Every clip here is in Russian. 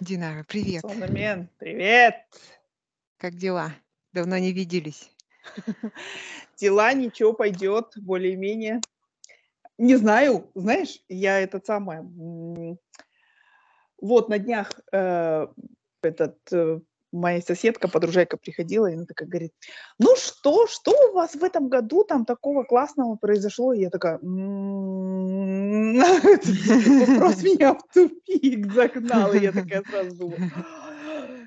Динара, привет. Соломен, привет! Как дела? Давно не виделись. Дела, ничего, пойдет, более-менее. Не знаю, знаешь, я этот самое... Вот на днях э, этот, э, моя соседка, подружайка приходила, и она такая говорит, ну что, что у вас в этом году там такого классного произошло? И я такая, «М, этот вопрос меня в тупик загнал. И я такая сразу думаю,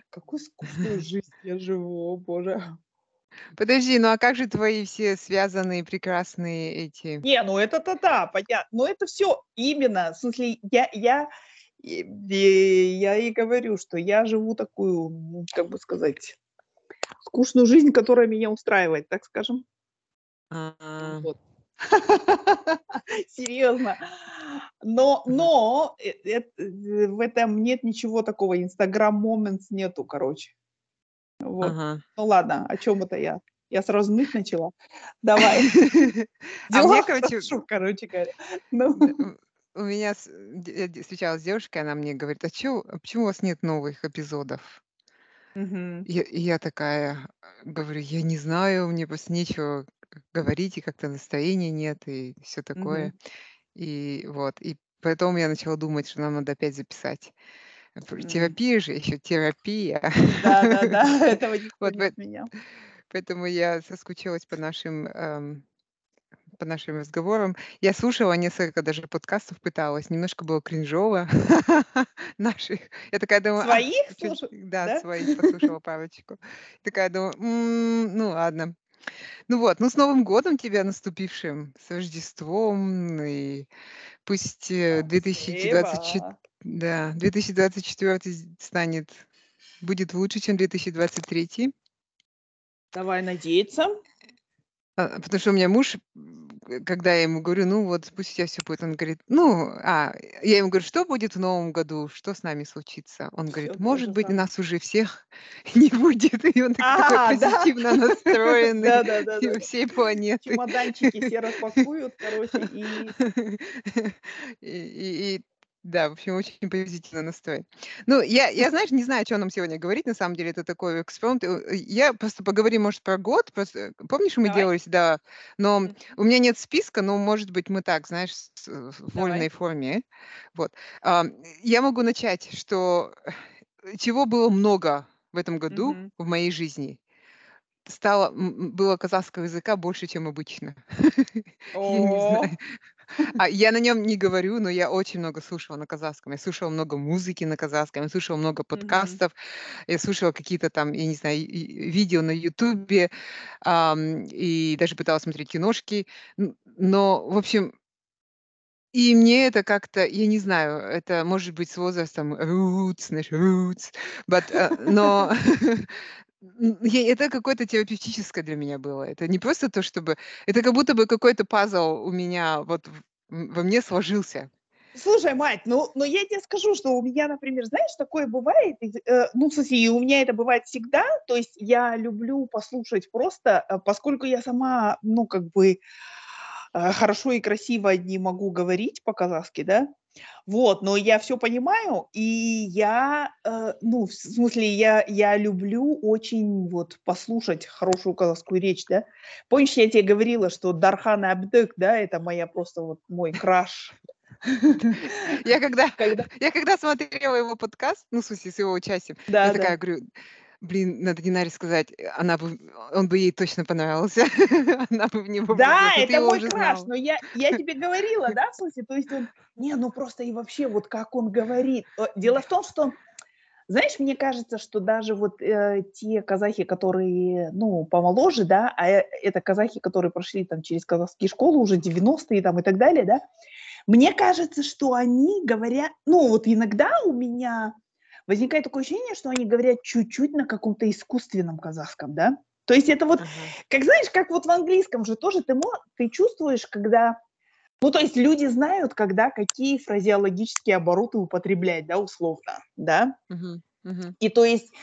какую скучную жизнь я живу, о боже. Подожди, ну а как же твои все связанные прекрасные эти... Не, ну это-то да, понятно. Но это все именно, в смысле, я, я, и- и я и говорю, что я живу такую, м, как бы сказать, скучную жизнь, которая меня устраивает, так скажем. А, Вот. Серьезно. Но, но э, эт- э, в этом нет ничего такого, Инстаграм Moments нету, короче. Вот. Ага. Ну ладно, о чем это я? Я сразу ныть начала. Давай. А мне, короче, короче говоря. У меня с- я д- встречалась с девушкой, она мне говорит, а чё, а почему у вас нет новых эпизодов? мгм. И, и я такая э, говорю, я не знаю, мне просто нечего г- говорить, и как-то настроения нет, и все такое. Мгм. И вот, и поэтому я начала думать, что нам надо опять записать. Пр- М. Терапия же, еще терапия. Да, да, да, этого никто Вот не пое- отменял. поэтому я соскучилась по нашим эм, по нашим разговорам. Я слушала несколько даже подкастов, пыталась. Немножко было кринжово наших. Я такая думаю, Своих слушай, да, своих послушала парочку. Такая думаю, «М, ну ладно. Ну вот, ну с Новым годом тебя наступившим, с Рождеством, и пусть э, 2024, Спасибо. да, 2024 станет, будет лучше, чем 2023. Давай надеяться. А, потому что у меня муж, когда я ему говорю, ну вот пусть у тебя все будет, он говорит, ну, а, я ему говорю, что будет в новом году, что с нами случится? Он говорит, то может же быть, самое. нас уже всех не будет. И он так- такой А, да? позитивно настроенный Да, да, да, да. да. всей планеты. Чемоданчики все распакуют, короче, И, и- и, да, в общем, очень позитивно настроен. Ну, я, я, знаешь, не знаю, что нам сегодня говорить, на самом деле, это такой экспромт. Э, Я просто поговорим, может, про год. Просто, э, помнишь, мы давай. делали, да, но у меня нет списка, но, может быть, мы так, знаешь, э, в вольной Давай. форме. Вот. Ам, Я могу начать, что э, чего было много в этом году Мгм. в моей жизни. Стало, было казахского языка больше, чем обычно. Я не О, знаю. А я на нем не говорю, но я очень много слушала на казахском. Я слушала много музыки на казахском, я слушала много подкастов, я слушала какие-то там, я не знаю, видео на Ютубе, ам, и даже пыталась смотреть киношки. Но, в общем, и мне это как-то, я не знаю, это может быть с возрастом roots, знаешь, roots, but, э, но это какое-то терапевтическое для меня было. Это не просто то, чтобы... Это как будто бы какой-то пазл у меня вот во мне сложился. Слушай, мать, ну, ну я тебе скажу, что у меня, например, знаешь, такое бывает, э, ну, в смысле, и у меня это бывает всегда, то есть я люблю послушать просто, э, поскольку я сама, ну, как бы э, хорошо и красиво не могу говорить по-казахски, да, вот, но я все понимаю, и я, э, ну, в смысле, я, я люблю очень вот послушать хорошую казахскую речь, да. Помнишь, я тебе говорила, что Дархан Абдык, да, это моя просто вот мой краш. Я когда, я когда смотрела его подкаст, ну, в смысле, с его участием, я такая говорю, блин, надо Динаре сказать, э, она бы, он бы ей точно понравился, она бы в него Да, влюбилась, это мой краш, но я, я тебе говорила, да, в смысле, то есть он, не, ну просто и вообще вот как он говорит. Э, Дело в том, что, знаешь, мне кажется, что даже вот э, те казахи, которые, ну, помоложе, да, а э- это казахи, которые прошли там через казахские школы уже 90-е там и так далее, да, мне кажется, что они говорят, ну вот иногда у меня возникает такое ощущение, что они говорят чуть-чуть на каком-то искусственном казахском, да. То есть это вот Ага. как знаешь, как вот в английском же тоже ты, ты чувствуешь, когда... Ну, то есть люди знают, когда какие фразеологические обороты употреблять, да, условно, да. Мгм. И то есть,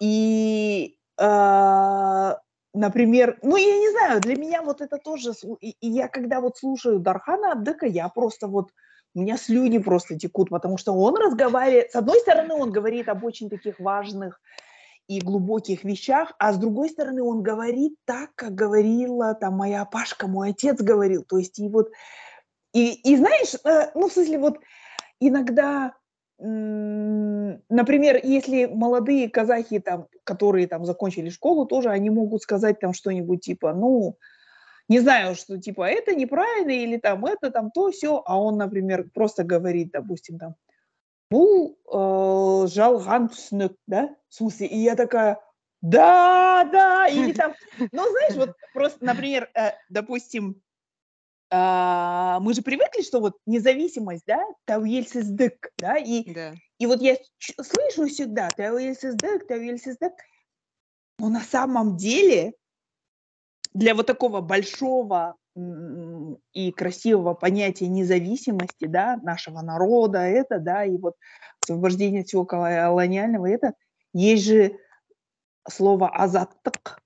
и, а, например, ну, я не знаю, для меня вот это тоже... И, и я когда вот слушаю Дархана Абдыка, я просто вот... у меня слюни просто текут, потому что он разговаривает, с одной стороны, он говорит об очень таких важных и глубоких вещах, а с другой стороны, он говорит так, как говорила там моя Пашка, мой отец говорил, то есть и вот, и, и знаешь, э, ну, в смысле, вот иногда например, если молодые казахи, там, которые там закончили школу, тоже они могут сказать там что-нибудь типа, ну, не знаю, что типа это неправильно или там это там то все, а он, например, просто говорит, допустим, там, бұл э, жалған түсінік, да, в смысле, и я такая, да, да, или там, ну, знаешь, вот просто, например, э, допустим, а, мы же привыкли, что вот независимость, да, тәуелсіздік, да, и, да. и вот я слышу всегда тәуелсіздік, тәуелсіздік, но на самом деле для вот такого большого и красивого понятия независимости, да, нашего народа, это, да, и вот освобождение всего колониального, это, есть же слово азаттык,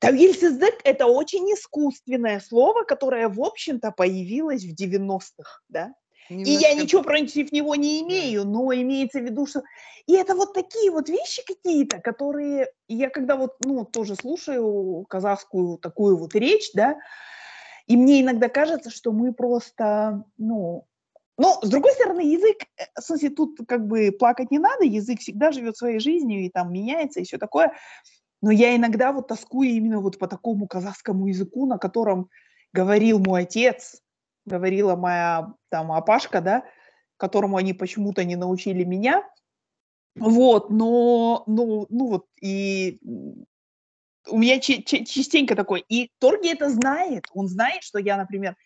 Тәуелсіздік – это очень искусственное слово, которое, в общем-то, появилось в 90-х, да? Немножко... И я ничего против него не имею, но имеется в виду, что... И это вот такие вот вещи какие-то, которые... Я когда вот, ну, тоже слушаю казахскую такую вот речь, да, и мне иногда кажется, что мы просто, ну... Но, с другой стороны, язык, э, в смысле, тут как бы плакать не надо, язык всегда живет своей жизнью и там меняется и все такое. Но я иногда вот тоскую именно вот по такому казахскому языку, на котором говорил мой отец, говорила моя там Апашка, да, которому они почему-то не научили меня. Вот, но, ну, ну вот, и у меня частенько такой, и Торги это знает, он знает, что я, например,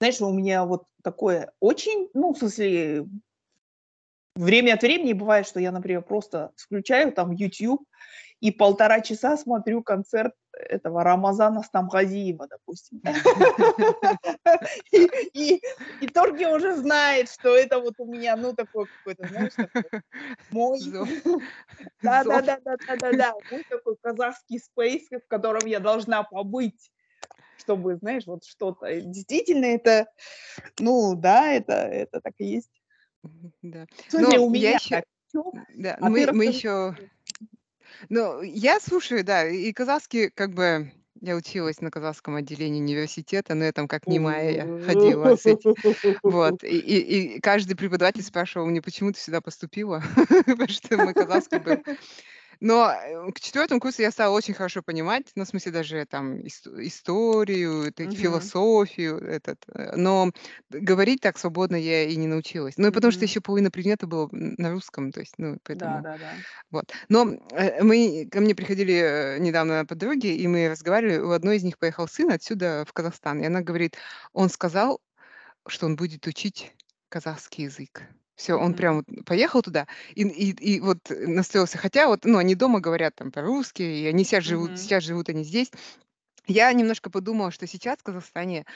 знаешь, у меня вот такое очень, ну, в смысле, время от времени бывает, что я, например, просто включаю там YouTube и полтора часа смотрю концерт этого Рамазана Стамгазиева, допустим. И, Торги уже знает, что это вот у меня, ну, такой какой-то, знаешь, мой... Да-да-да-да-да-да, мой такой казахский спейс, в котором я должна побыть чтобы, знаешь, вот что-то. Действительно, это, ну, да, это, это так и есть. Да. Но у меня еще... Да, а мы, мы еще ну, я слушаю, да, и казахский, как бы, я училась на казахском отделении университета, но я там как немая ходила с этим. Вот. И, и, и каждый преподаватель спрашивал мне, почему ты сюда поступила, потому что мой казахский был но э, к четвертому курсу я стала очень хорошо понимать, ну, в смысле даже там историю, так, философию, этот, э, но говорить так свободно я и не научилась. Ну, и потому что еще половина предмета было на русском, то есть, ну, Да, поэтому да, да. вот. Но э, мы ко мне приходили недавно подруги, и мы разговаривали, у одной из них поехал сын отсюда в Казахстан, и она говорит, он сказал, что он будет учить казахский язык. Все, он прям вот поехал туда и, и, и вот настроился. Хотя вот, ну, они дома говорят там по-русски, и они сейчас живут, Мгм. сейчас живут они здесь. Я немножко подумала, что сейчас в Казахстане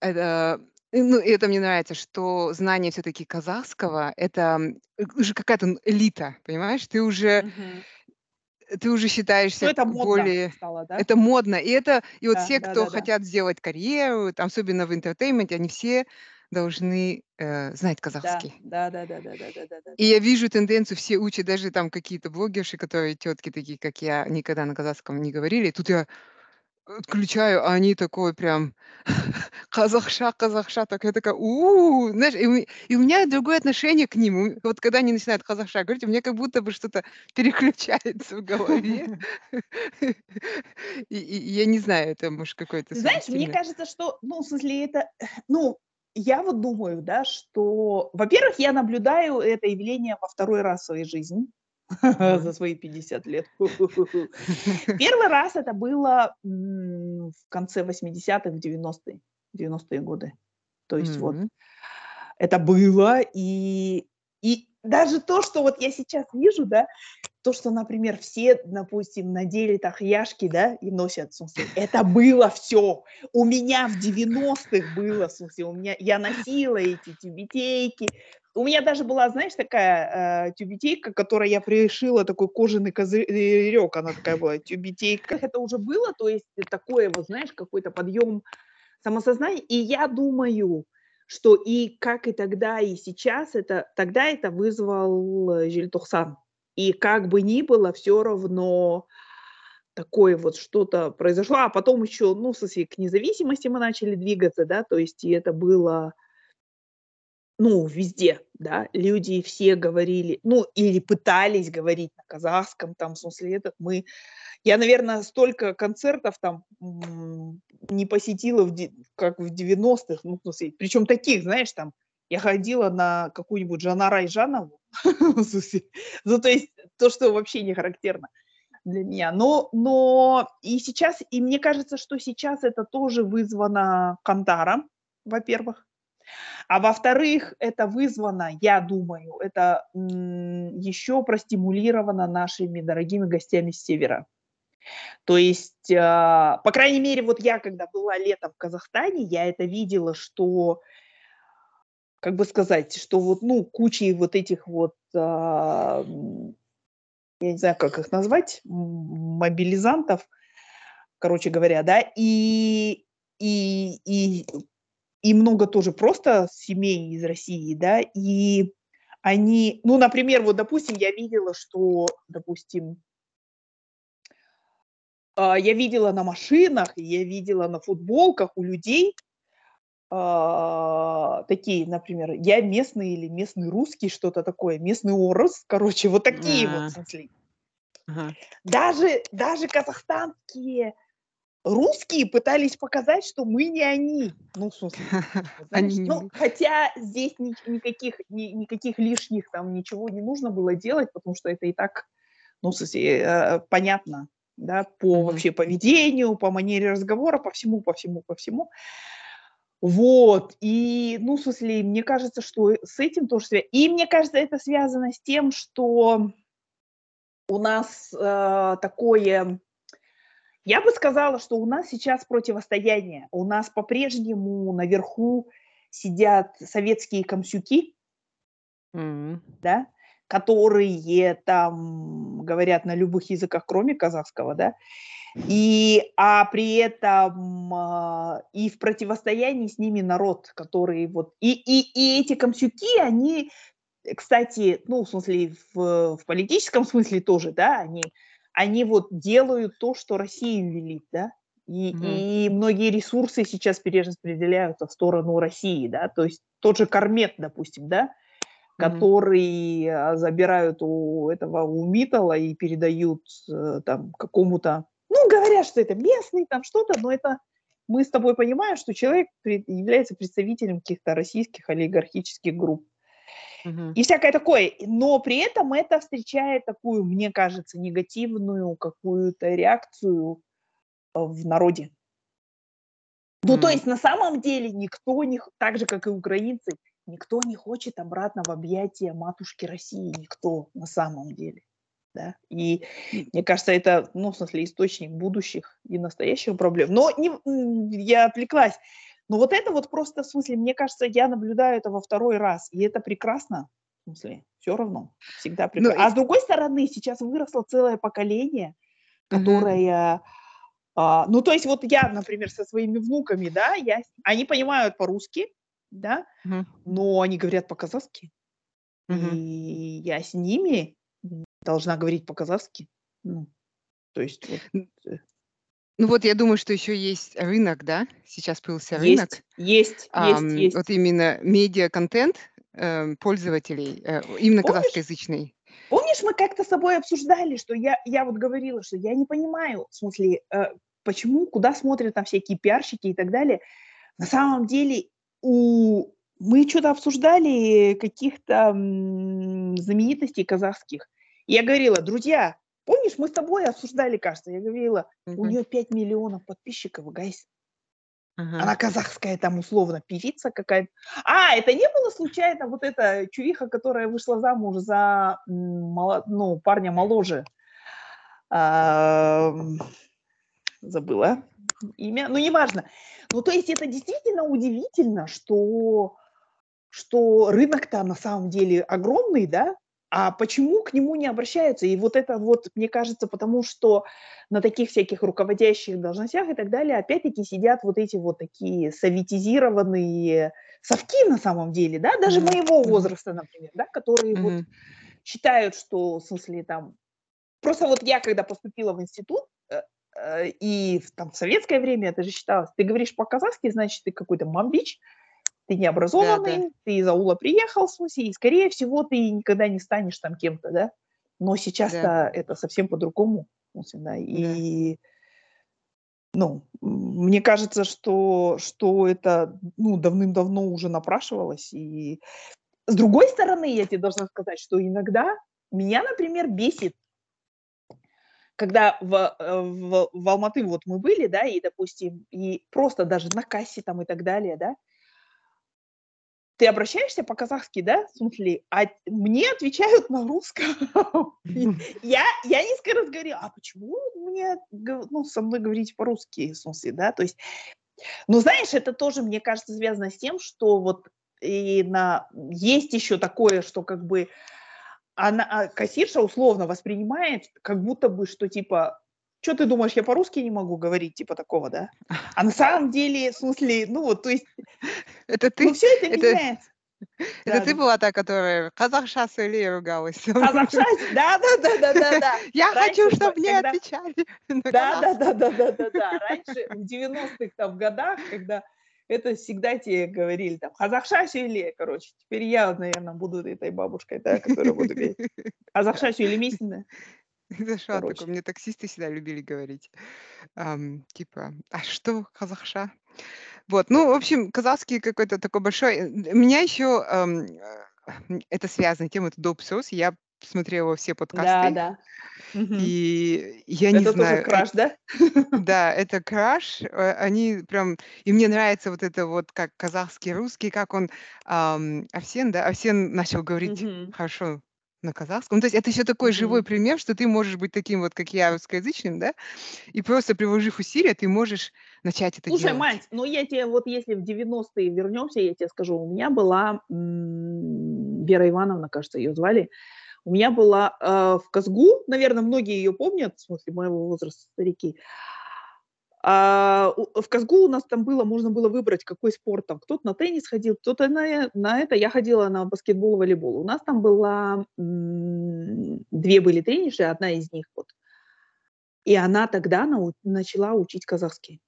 это, и, ну, и это мне нравится, что знание все-таки казахского это э, уже какая-то элита, понимаешь? Ты уже Мгм. ты уже Ну, считаешься это модно более стало, да? это модно. И это и вот Да, все, да, кто да, да. хотят сделать карьеру, там, особенно в entertainment е, они все должны э, знать казахский. Да, да, да, да, да, да, да, да. И я вижу тенденцию, все учат, даже там какие-то блогерши, которые тетки такие, как я, никогда на казахском не говорили. Тут я включаю, а они такой прям казахша, казахша, так я такая, у знаешь, и, и у меня другое отношение к ним. Вот когда они начинают казахша говорить, у меня как будто бы что-то переключается в голове. и, и, я не знаю, это может какой-то... Знаешь, мне кажется, что, ну, в смысле, это, ну, я вот думаю, да, что, во-первых, я наблюдаю это явление во второй раз в своей жизни за свои 50 лет. Первый раз это было в конце 80-х, в 90-е, 90-е годы. То есть вот это было, и, и даже то, что вот я сейчас вижу, да, то, что, например, все, допустим, надели тахьяшки, да, и носят, в смысле, это было все. У меня в 90-х было, в смысле, у меня, я носила эти тюбетейки. У меня даже была, знаешь, такая э, тюбетейка, которой я пришила такой кожаный козырек, она такая была, тюбетейка. Это уже было, то есть такое, вот знаешь, какой-то подъем самосознания. И я думаю, что и как и тогда, и сейчас, это, тогда это вызвал Жильтухсан. И как бы ни было, все равно такое вот что-то произошло. А потом еще, ну, смысле, к независимости мы начали двигаться, да, то есть и это было ну, везде, да, люди все говорили, ну, или пытались говорить на казахском, там, в смысле, этот, мы, я, наверное, столько концертов там не посетила, в, как в 90-х, ну, в смысле, причем таких, знаешь, там, я ходила на какую-нибудь Жанара Ижанову, ну, то есть то, что вообще не характерно для меня. Но, но и сейчас, и мне кажется, что сейчас это тоже вызвано Кантаром, во-первых, а во-вторых, это вызвано, я думаю, это еще простимулировано нашими дорогими гостями с севера. То есть, а, по крайней мере, вот я, когда была летом в Казахстане, я это видела, что, как бы сказать, что вот, ну, кучей вот этих вот, а, я не знаю, как их назвать, мобилизантов, короче говоря, да, и, и, и и много тоже просто семей из России, да, и они, ну, например, вот, допустим, я видела, что, допустим, а, я видела на машинах, я видела на футболках у людей а, такие, например, я местный или местный русский, что-то такое, местный орос, короче, вот такие а. вот, смысле. Ага. Даже, даже казахстанские русские пытались показать, что мы не они. Ну, в смысле, знаешь, ну, хотя здесь ни, никаких, ни, никаких лишних там ничего не нужно было делать, потому что это и так, ну, в смысле, э, понятно, да, по вообще поведению, по манере разговора, по всему, по всему, по всему. Вот, и, ну, в смысле, мне кажется, что с этим тоже связано. И мне кажется, это связано с тем, что у нас э, такое я бы сказала, что у нас сейчас противостояние. У нас по-прежнему наверху сидят советские комсюки, mm. да, которые там говорят на любых языках, кроме казахского, да, и, а при этом э, и в противостоянии с ними народ, который вот, и, и, и эти комсюки, они, кстати, ну, в смысле, в, в политическом смысле тоже, да, они они вот делают то, что Россия велит, да, и, угу. и многие ресурсы сейчас перераспределяются в сторону России, да, то есть тот же Кармет, допустим, да, который mm забирают у этого у Митала и передают э, там какому-то, ну говорят, что это местный там что-то, но это мы с тобой понимаем, что человек является представителем каких-то российских олигархических групп. И всякое такое. Но при этом это встречает такую, мне кажется, негативную какую-то реакцию э, в народе. Ну, то есть на самом деле никто не, так же, как и украинцы, никто не хочет обратно в объятия матушки России, никто на самом деле. Да? И мне кажется, это, ну, в смысле, источник будущих и настоящих проблем. Но не, я отвлеклась. Но вот это вот просто, в смысле, мне кажется, я наблюдаю это во второй раз, и это прекрасно. В смысле, все равно, всегда ну прекрасно. Ну, а с другой стороны, сейчас выросло целое поколение, которое... Угу. А, ну, то есть вот я, например, со своими внуками, да, я, они понимают по-русски, да, угу. но они говорят по-казахски. Угу. И я с ними должна говорить по-казахски. Ну, то есть вот, э, ну вот я думаю, что еще есть рынок, да? Сейчас появился рынок. Есть, есть, есть, есть. Вот именно медиа-контент э, пользователей, э, именно Помнишь? казахскоязычный. Помнишь, мы как-то с собой обсуждали, что я, я вот говорила, что я не понимаю, в смысле, э, почему, куда смотрят там всякие пиарщики и так далее. На самом деле у мы что-то обсуждали каких-то знаменитостей казахских. Я говорила, друзья, Помнишь, мы с тобой обсуждали, кажется, я говорила, у нее 5 миллионов подписчиков, гайс. Ага. Она казахская там условно певица какая-то. А, это не было случайно вот эта чувиха, которая вышла замуж за ну, парня моложе. А, забыла имя, ну неважно. Ну то есть это действительно удивительно, что, что рынок-то на самом деле огромный, да, а почему к нему не обращаются? И вот это вот, мне кажется, потому что на таких всяких руководящих должностях и так далее, опять-таки сидят вот эти вот такие советизированные совки на самом деле, да, даже Мгм. моего возраста, например, да, которые вот Мгм. считают, что, в смысле, там, просто вот я, когда поступила в институт, э, э, и в, там в советское время это же считалось, ты говоришь по-казахски, значит, ты какой-то мамбич, ты Да, да. необразованный, ты из аула приехал, в смысле, и, скорее всего, ты никогда не станешь там кем-то, да. Но Да. сейчас-то это совсем по-другому, да, Да. и, ну, м, мне кажется, что, что это, ну, давным-давно уже напрашивалось, и с другой стороны, я тебе должна сказать, что иногда меня, например, бесит, когда в, э, в, в Алматы вот мы были, да, и, допустим, и просто даже на кассе там и так далее, да, ты обращаешься по-казахски, да, в смысле, а мне отвечают на русском. Я, я несколько раз говорю, а почему мне, ну, со мной говорить по-русски, в смысле, да, то есть, ну, знаешь, это тоже, мне кажется, связано с тем, что вот и на, есть еще такое, что как бы она, а, кассирша условно воспринимает, как будто бы, что типа, что ты думаешь, я по-русски не могу говорить, типа такого, да? А на самом деле, в смысле, ну вот, то есть, Это ну ты, все это меняется. это Да, ты была та, которая казахша с Ильей ругалась. Казахша, да, да, да, да, да, да. Я хочу, чтобы мне когда- отвечали Да, да, да, да, да, да, да. Раньше, в 90-х там годах, когда это всегда тебе говорили, там, казахша или, короче, теперь я, наверное, буду этой бабушкой, да, которая буду говорить. Казахша или Это что Короче. такое? Мне таксисты всегда любили говорить. ам, типа, а что казахша? Вот, ну, в общем, казахский какой-то такой большой. э, Меня еще ам, э, это связано тем, это доп. сос. Я смотрела все Да, подкасты, да. Мгм. и я не Это тоже знаю, э, краш, да? да, это краш. э, Они прям... И мне нравится вот это вот, как казахский, русский, как он... ам, Овсен, да? Овсен начал говорить хорошо на казахском. Ну, то есть это еще такой живой Мгм. пример, что ты можешь быть таким вот, как я, русскоязычным, да? И просто приложив усилия, ты можешь начать это Слушай, делать. мать, ну я тебе, вот если в 90-е вернемся, я тебе скажу, у меня была м, Вера Ивановна, кажется, ее звали, у меня была э, в Казгу, наверное, многие ее помнят, в смысле моего возраста старики, А, в Казгу у нас там было, можно было выбрать, какой спорт там. Кто-то на теннис ходил, кто-то на, на это. Я ходила на баскетбол, волейбол. У нас там была, две были тренерши, одна из них вот. И она тогда нау- начала учить казахский.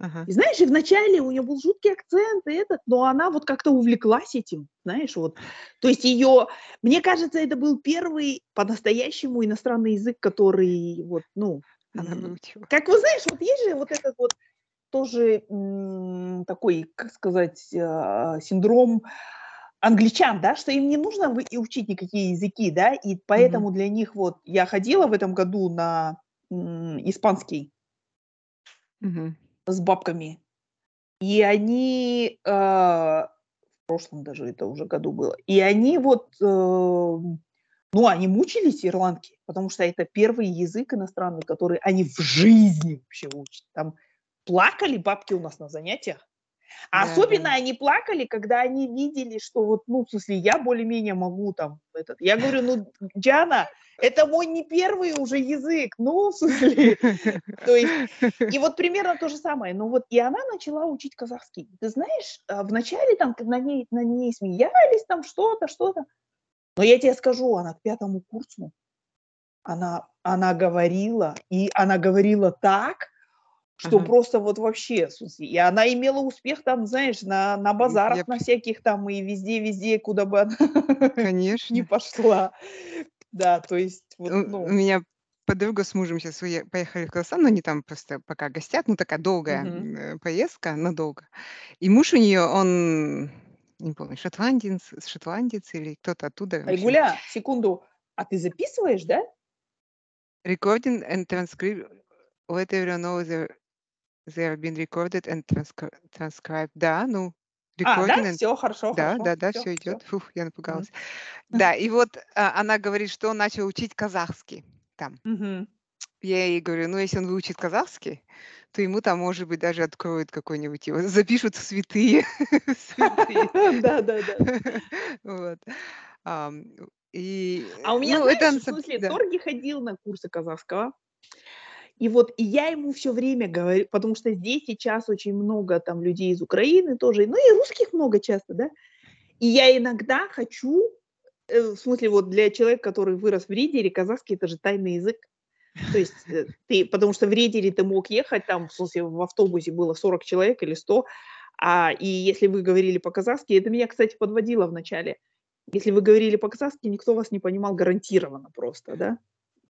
Ага. И знаешь, и вначале у нее был жуткий акцент, и этот, но она вот как-то увлеклась этим, знаешь, вот. То есть ее, мне кажется, это был первый по-настоящему иностранный язык, который вот, ну, Она выучила. как вы знаешь, вот есть же вот этот вот тоже м, такой, как сказать, а, синдром англичан, да, что им не нужно вы- учить никакие языки, да, и поэтому для них вот я ходила в этом году на м, испанский Мгм. с бабками, и они э, в прошлом даже это уже году было, и они вот, э, ну, они мучились ирландки, потому что это первый язык иностранный, который они в жизни вообще учат. Там плакали бабки у нас на занятиях. А Да, особенно да. они плакали, когда они видели, что вот, ну, в смысле, я более-менее могу там этот. Я говорю, ну, Диана, это мой не первый уже язык, ну, в смысле, то есть и вот примерно то же самое. Ну вот и она начала учить казахский. Ты знаешь, а, вначале там на ней, на ней смеялись, там что-то, что-то. Но я тебе скажу, она к пятому курсу, она, она говорила, и она говорила так, что Ага. просто вот вообще, смысле, и она имела успех там, знаешь, на, на базарах, я на всяких там и везде-везде, куда бы она не Конечно. пошла. Да, то есть вот, У у ну, меня подруга с мужем сейчас поехали в Казахстан, но они там просто пока гостят, ну, такая долгая э, поездка, надолго. И муж у нее, он, не помню, шотландец, шотландец или кто-то оттуда. Айгуля, секунду, а ты записываешь, да? Recording and transcript, let everyone know they're, they are being recorded and transcri- transcribed. Да, ну, А, да? recording and... Все, хорошо, Да, хорошо. да, да, Все, все все. идет. Фух, я напугалась. Да, и вот а, она говорит, что он начал учить казахский там. Я ей говорю, ну, если он выучит казахский, то ему там, может быть, даже откроют какой-нибудь его, запишут в святые. Да, да, да. Вот. А у меня, ну, знаешь, на в смысле. Торги ходил на курсы казахского. И вот и я ему все время говорю, потому что здесь сейчас очень много там людей из Украины тоже, ну и русских много часто, да. И я иногда хочу, э, в смысле вот для человека, который вырос в Ридере, казахский это же тайный язык. То есть э, ты, потому что в Ридере ты мог ехать, там, в смысле, в автобусе было 40 человек или 100, а, и если вы говорили по-казахски, это меня, кстати, подводило в начале. Если вы говорили по-казахски, никто вас не понимал гарантированно просто, да?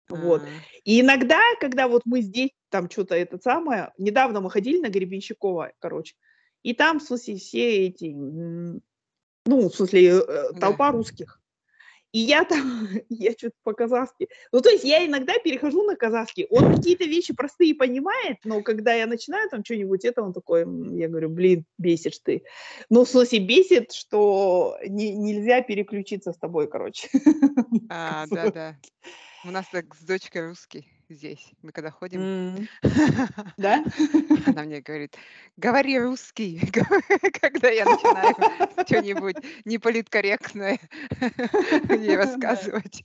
Вот. А. И иногда, когда вот мы здесь, там что-то это самое, недавно мы ходили на Гребенщикова, короче, и там, в смысле, все эти, ну, в смысле, э, толпа Да. русских. И я там, я что-то по-казахски. Ну, то есть я иногда перехожу на казахский. Он какие-то вещи простые понимает, но когда я начинаю там что-нибудь, это он такой, я говорю, блин, бесишь ты. Ну, в смысле, бесит, что не, нельзя переключиться с тобой, короче. А, да, да. У нас так с дочкой русский здесь. Мы когда ходим, Да? она мне говорит, говори русский, когда я начинаю что-нибудь неполиткорректное ей рассказывать.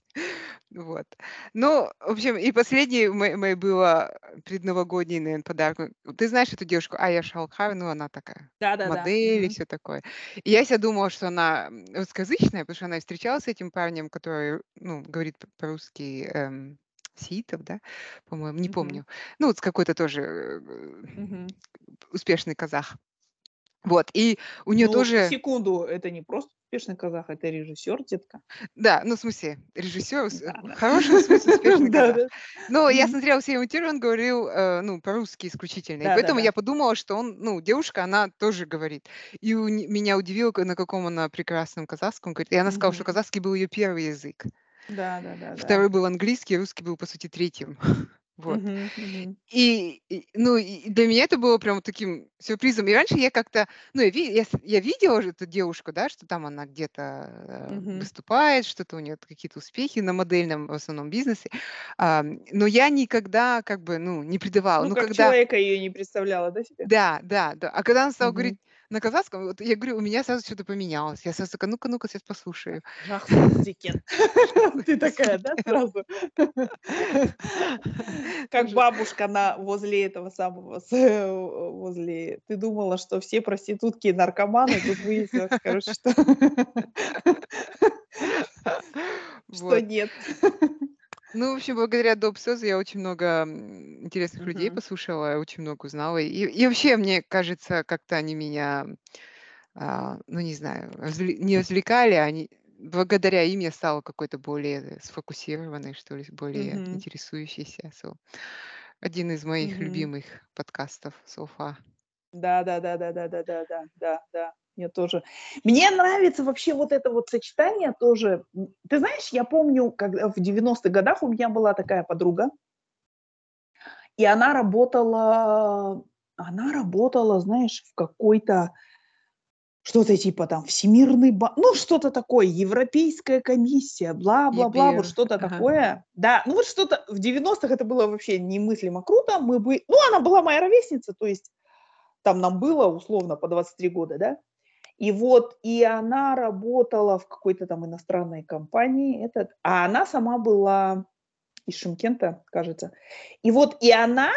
Вот. Ну, в общем, и последний мой, мой было предновогодний, наверное, подарок. Ты знаешь эту девушку Ая Шалхар, ну, она такая Да, да, да. модель и все такое. И я себя думала, что она русскоязычная, потому что она встречалась с этим парнем, который, ну, говорит по-русски эм, Сиитов, да, по-моему, не Мгм. помню. Ну, вот с какой-то тоже э, Мгм. успешный казах. Вот, и у нее Ну, тоже, секунду, это не просто успешный казах, это режиссер, детка. да, ну, в смысле, режиссер, Да, да. хорошем смысле успешный казах. да. Но я смотрела все его интервью, он говорил, э, ну, по-русски исключительно. И поэтому я подумала, что он, ну, девушка, она тоже говорит. И у меня удивило, на каком она прекрасном казахском говорит. И она сказала, что казахский был ее первый язык. Да, да, да, да. Второй был английский, русский был, по сути, третьим. Вот. Мгм, мгм. И, и, ну, и для меня это было прям таким сюрпризом. И раньше я как-то, ну, я, я, я видела эту девушку, да, что там она где-то Мгм. выступает, что-то у нее какие-то успехи на модельном в основном бизнесе. А, но я никогда как бы, ну, не придавала. Ну, Ну, как когда, человека ее не представляла, да, себе? да, да, да. А когда она стала Мгм. говорить на казахском, вот я говорю, у меня сразу что-то поменялось. Я сразу такая, ну-ка, ну-ка, сейчас послушаю. Ты такая, да, сразу? Как бабушка на возле этого самого, э, возле... Ты думала, что все проститутки и наркоманы, тут выяснилось, короче, что... Что нет. Ну, в общем, благодаря Доп. Сёзу я очень много м, интересных людей Мгм. послушала, очень много узнала. И, и вообще, мне кажется, как-то они меня, а, ну, не знаю, развле- не развлекали, они благодаря им я стала какой-то более сфокусированной, что ли, более Мгм. интересующейся. So, один из моих Мгм. любимых подкастов. Да, да, да, да, да, да, да, да, да, да. Мне тоже. Мне нравится вообще вот это вот сочетание тоже. Ты знаешь, я помню, когда в 90-х годах у меня была такая подруга, и она работала, она работала, знаешь, в какой-то что-то типа там Всемирный банк, ну что-то такое, Европейская комиссия, бла-бла-бла, вот что-то ага. такое. Да, ну вот что-то в 90-х это было вообще немыслимо круто. Мы бы, ну она была моя ровесница, то есть там нам было условно по 23 года, да. И вот, и она работала в какой-то там иностранной компании, этот, а она сама была из Шимкента, кажется. И вот, и она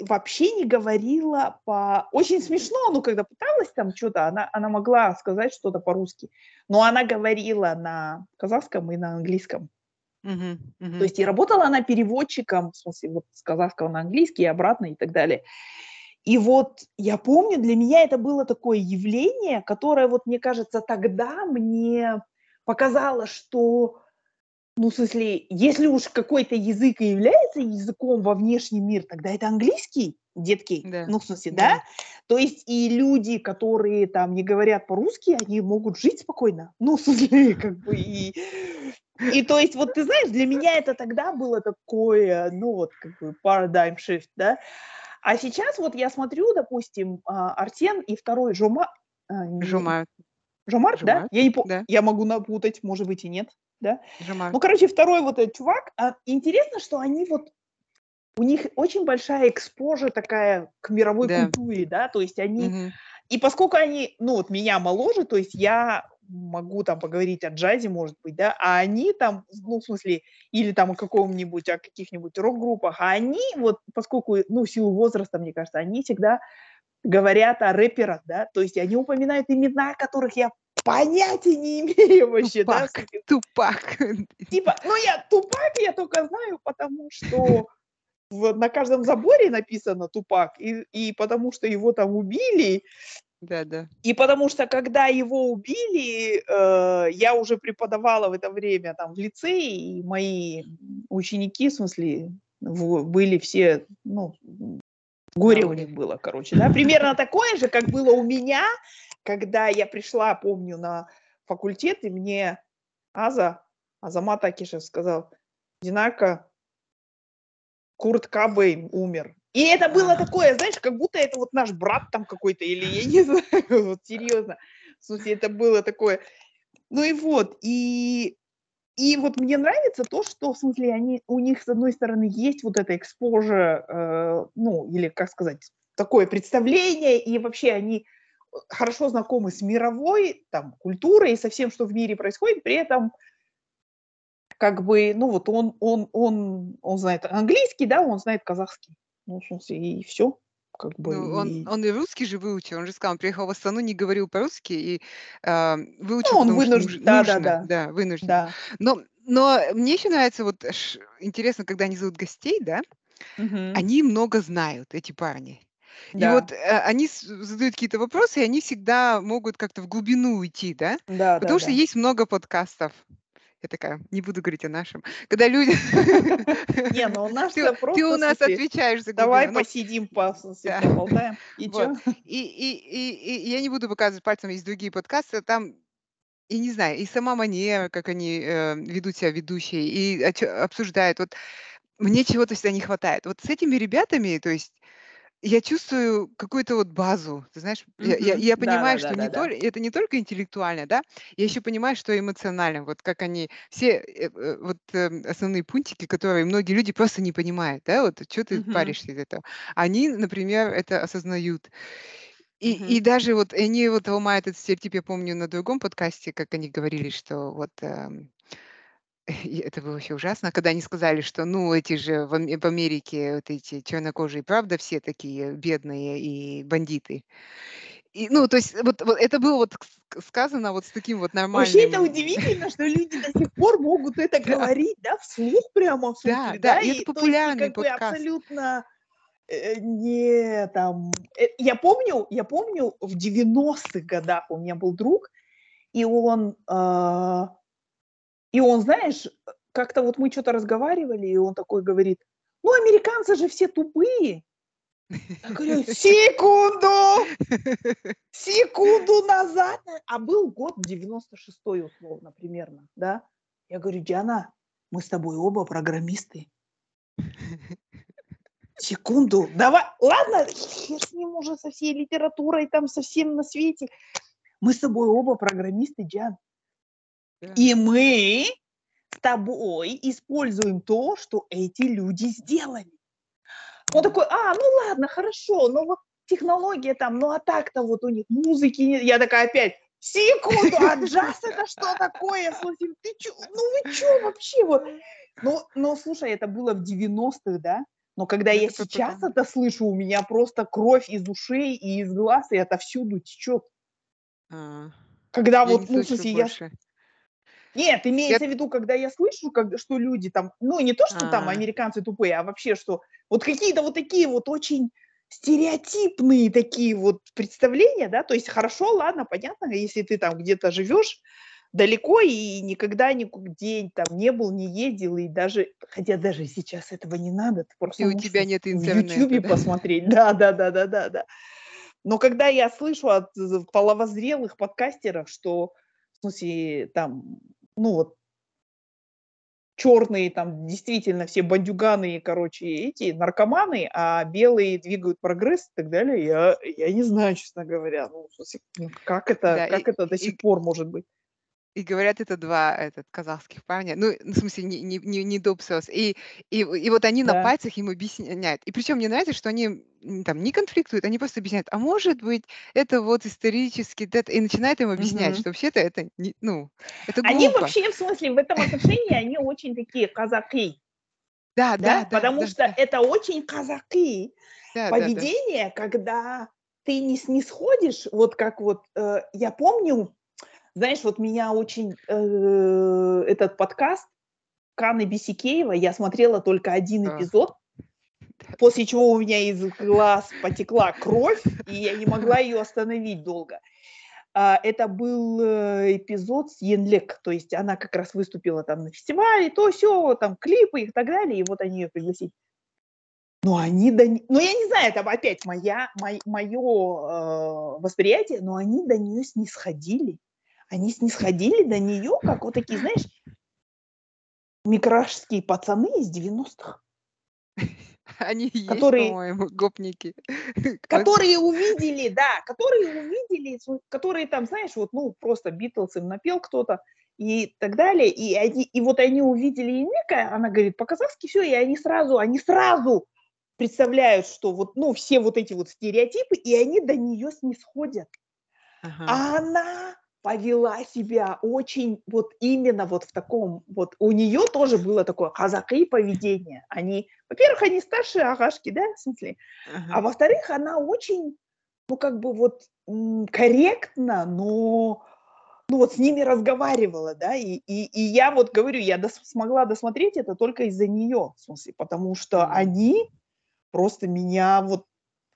вообще не говорила по... Очень смешно, ну, когда пыталась там что-то, она, она могла сказать что-то по-русски, но она говорила на казахском и на английском. Мгм, То мгм. есть и работала она переводчиком, в смысле, вот с казахского на английский и обратно и так далее. И вот я помню, для меня это было такое явление, которое, вот мне кажется, тогда мне показало, что, ну, в смысле, если уж какой-то язык и является языком во внешний мир, тогда это английский, детки, Да, ну, в смысле, да. да? То есть и люди, которые там не говорят по-русски, они могут жить спокойно. Ну, в смысле, как бы и... И то есть, вот ты знаешь, для меня это тогда было такое, ну, вот как бы paradigm shift, да? А сейчас вот я смотрю, допустим, а, Артен и второй Жома... а, Жомарт, Жомарт, да? Я, не по- да, я могу напутать, может быть, и нет, да? Жомарт. Ну, короче, второй вот этот чувак. а, интересно, что они вот... У них очень большая экспожа такая к мировой Да. культуре, да? То есть они... Мгм. И поскольку они, ну, вот меня моложе, то есть я могу там поговорить о джазе, может быть, да, а они там, ну, в смысле, или там о каком-нибудь, о каких-нибудь рок-группах, а они вот, поскольку, ну, в силу возраста, мне кажется, они всегда говорят о рэперах, да, то есть они упоминают имена, которых я понятия не имею вообще, Тупак, да. тупак. Типа, ну я тупак, я только знаю, потому что в, на каждом заборе написано Тупак, и, и потому что его там убили, Да, да. и потому что когда его убили, э, я уже преподавала в это время там в лицее, и мои ученики, в смысле, в- были все, ну, горе у них было, короче, да, примерно такое же, как было у меня, когда я пришла, помню, на факультет, и мне Аза, Азамат Акишев сказал, Динака, Курт Кабейн умер. И это было такое, знаешь, как будто это вот наш брат там какой-то, или я не знаю, вот серьезно. В смысле, это было такое. Ну и вот, и, и вот мне нравится то, что, в смысле, они, у них, с одной стороны, есть вот это экспожа, э, ну, или, как сказать, такое представление, и вообще они хорошо знакомы с мировой там, культурой и со всем, что в мире происходит, при этом как бы, ну вот он, он, он, он знает английский, да, он знает казахский. Ну, в смысле, и все. Как бы, Ну, он, и- он и русский же выучил. Он же сказал, он приехал в Астану, не говорил по-русски и а, выучил, Ну, он потому что вынужден, нуж- да, да, нужно. да. вынужден. да. Но, но мне еще нравится, вот ш- интересно, когда они зовут гостей, да, Мгм. они много знают, эти парни. И да, вот э, они задают какие-то вопросы, и они всегда могут как-то в глубину уйти, да? да, да, Потому что да. есть много подкастов. Я такая, не буду говорить о нашем. Когда люди... Не, ну у нас Ты, просто, ты у нас отвечаешь за давай. Ну, посидим, поболтаем. И? И, я не буду показывать пальцем, есть другие подкасты, там, и не знаю, и сама манера, как они э, ведут себя ведущие, и обсуждают. Вот мне чего-то всегда не хватает. Вот с этими ребятами, то есть я чувствую какую-то вот базу, ты знаешь, я, я, Мгм. я понимаю, что да, не да, да. только, это не только интеллектуально, да, я еще понимаю, что эмоционально, вот как они, все э, э, вот э, основные пунктики, которые многие люди просто не понимают, да, вот что ты Мгм. паришься из этого. Они, например, это осознают. И, и Мгм. даже вот они вот ломают этот стереотип, я помню на другом подкасте, как они говорили, что вот эм, и это было вообще ужасно, когда они сказали, что ну эти же в, Ам- в Америке вот эти чернокожие, правда, все такие бедные и бандиты. И, ну, то есть вот, вот это было вот ск- сказано вот с таким вот Вообще это нормальным... удивительно, что люди до сих пор могут это говорить, да, вслух прямо, в да, да, и это популярный подкаст. абсолютно э, не там... э, Я помню, я помню в 90-х годах у меня был друг, и он, а, и он, знаешь, как-то вот мы что-то разговаривали, и он такой говорит, ну, американцы же все тупые. Я говорю, секунду, секунду назад, а был год 96-й условно примерно, да? Я говорю, Диана, мы с тобой оба программисты. Секунду, давай, ладно, хер с ним уже со всей литературой, там со всем на свете. Мы с тобой оба программисты, Диан. Да. И мы с тобой используем то, что эти люди сделали. Он такой, а, ну ладно, хорошо, ну вот технология там, ну а так-то вот у них музыки нет. Я такая опять, секунду, а джаз это что такое? Слушай, ты чё, ну вы чё вообще вот? Ну, ну, слушай, это было в 90-х, да? Но когда я сейчас это слышу, у меня просто кровь из ушей и из глаз, и это всюду течет. А, Когда я вот, ну, смысле, я больше. Нет, Я... имеется в виду, когда я слышу, как, что люди там, ну не то, что там А, американцы тупые, а вообще, что вот какие-то вот такие вот очень стереотипные такие вот представления, да, то есть хорошо, ладно, понятно, если ты там где-то живешь далеко и никогда нигде там не был, не ездил, и даже, хотя даже сейчас этого не надо, ты просто и у тебя нет в интернета, Ютьюбе да? посмотреть, да, да, да, да, да, да. Но когда я слышу от половозрелых подкастеров, что, в смысле, там, ну вот, черные там действительно все бандюганы, короче, эти наркоманы, а белые двигают прогресс и так далее, я, я не знаю, честно говоря, ну, как это, Да, и, как это до и, сих пор может быть. И говорят, это два этот, казахских парня, ну, в смысле, не, не, не, не Добсос. И, и, и вот они на Да. пальцах им объясняют. И причем мне нравится, что они там не конфликтуют, они просто объясняют, а может быть, это вот исторически, и начинают им объяснять, Мгм. что вообще-то это, не, ну, это Они глупо. вообще, в смысле, в этом отношении, они очень такие казаки, Да, да? да, Потому да, что да, это очень казаки да, да, да. поведение, когда ты не снисходишь, вот как вот, э, я помню, знаешь, вот меня очень э, этот подкаст Каны Бисикеева, я смотрела только один эпизод, после чего у меня из глаз потекла кровь, и я не могла ее остановить долго. А, Это был э, эпизод с Йенлек, то есть она как раз выступила там на фестивале, то все, там клипы и так далее, и вот они ее пригласили. Но они до... не- Ну, я не знаю, это опять моя, мое восприятие, но они до нее снисходили. Они снисходили до нее, как вот такие, знаешь, микражские пацаны из 90-х, Они и есть, Которые- по-моему, гопники. которые увидели, да, которые увидели, которые там, знаешь, вот, ну, просто Битлз им напел кто-то и так далее, и, они, и вот они увидели Еника, она говорит по-казахски все, и они сразу, они сразу представляют, что вот, ну, все вот эти вот стереотипы, и они до нее снисходят. Ага. А она повела себя очень вот именно вот в таком, вот у нее тоже было такое казаки поведение. Они, во-первых, они старшие агашки, да, в смысле, а Ага. во-вторых, она очень, ну, как бы вот корректно, но ну, вот с ними разговаривала, да, и, и, и я вот говорю, я дос- смогла досмотреть это только из-за нее, в смысле, потому что они просто меня вот,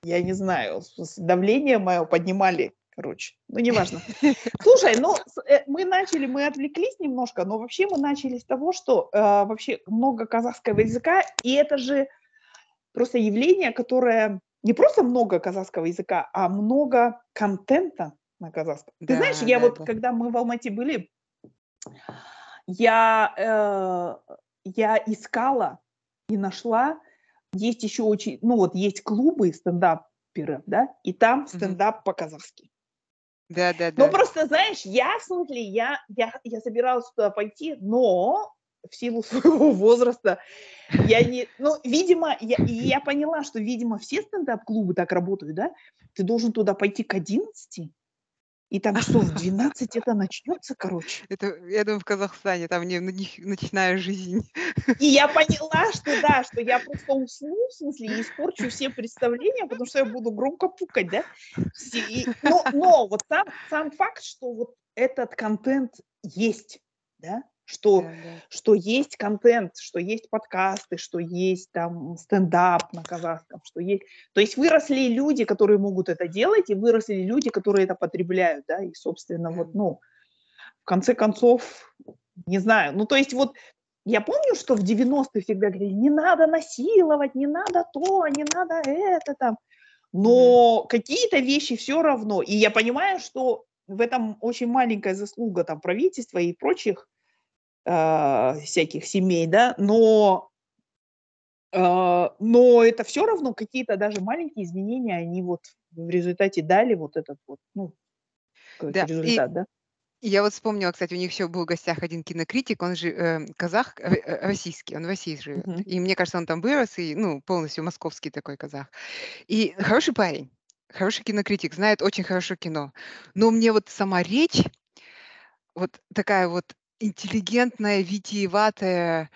я не знаю, давление мое поднимали, короче, ну, неважно. Слушай, ну, э, мы начали, мы отвлеклись немножко, но вообще мы начали с того, что э, вообще много казахского языка, и это же просто явление, которое не просто много казахского языка, а много контента на казахском. Ты Да, знаешь, я да, вот, да. когда мы в Алмате были, я, э, я искала и нашла, есть еще очень, ну вот есть клубы стендаперов, да, и там стендап по-казахски. Да, да, Ну, да. просто, знаешь, я, в смысле, я, я, я собиралась туда пойти, но в силу своего возраста я не... Ну, видимо, я, я поняла, что, видимо, все стендап-клубы так работают, да? Ты должен туда пойти к 11, и там часов в 12 это начнется, короче. Это, я думаю, в Казахстане там не, ночная жизнь. И я поняла, что да, что я просто усну, в смысле, и испорчу все представления, потому что я буду громко пукать, да? И- но, но вот сам, сам факт, что вот этот контент есть, да, что, Да, да. что есть контент, что есть подкасты, что есть там стендап на казахском, что есть... То есть выросли люди, которые могут это делать, и выросли люди, которые это потребляют, да, и, собственно, Да. вот, ну, в конце концов, не знаю, ну, то есть вот я помню, что в 90-е всегда говорили, не надо насиловать, не надо то, не надо это там. Но какие-то вещи все равно. И я понимаю, что в этом очень маленькая заслуга там правительства и прочих э, всяких семей, да, но, э, но это все равно какие-то даже маленькие изменения, они вот в результате дали вот этот вот, ну, Да, и- результат, да? И Я вот вспомнила, кстати, у них еще был в гостях один кинокритик, он же э, казах, э, российский, он в России живет. Мгм. И мне кажется, он там вырос, и, ну, полностью московский такой казах. И хороший парень, хороший кинокритик, знает очень хорошо кино. Но мне вот сама речь, вот такая вот интеллигентная, витиеватая,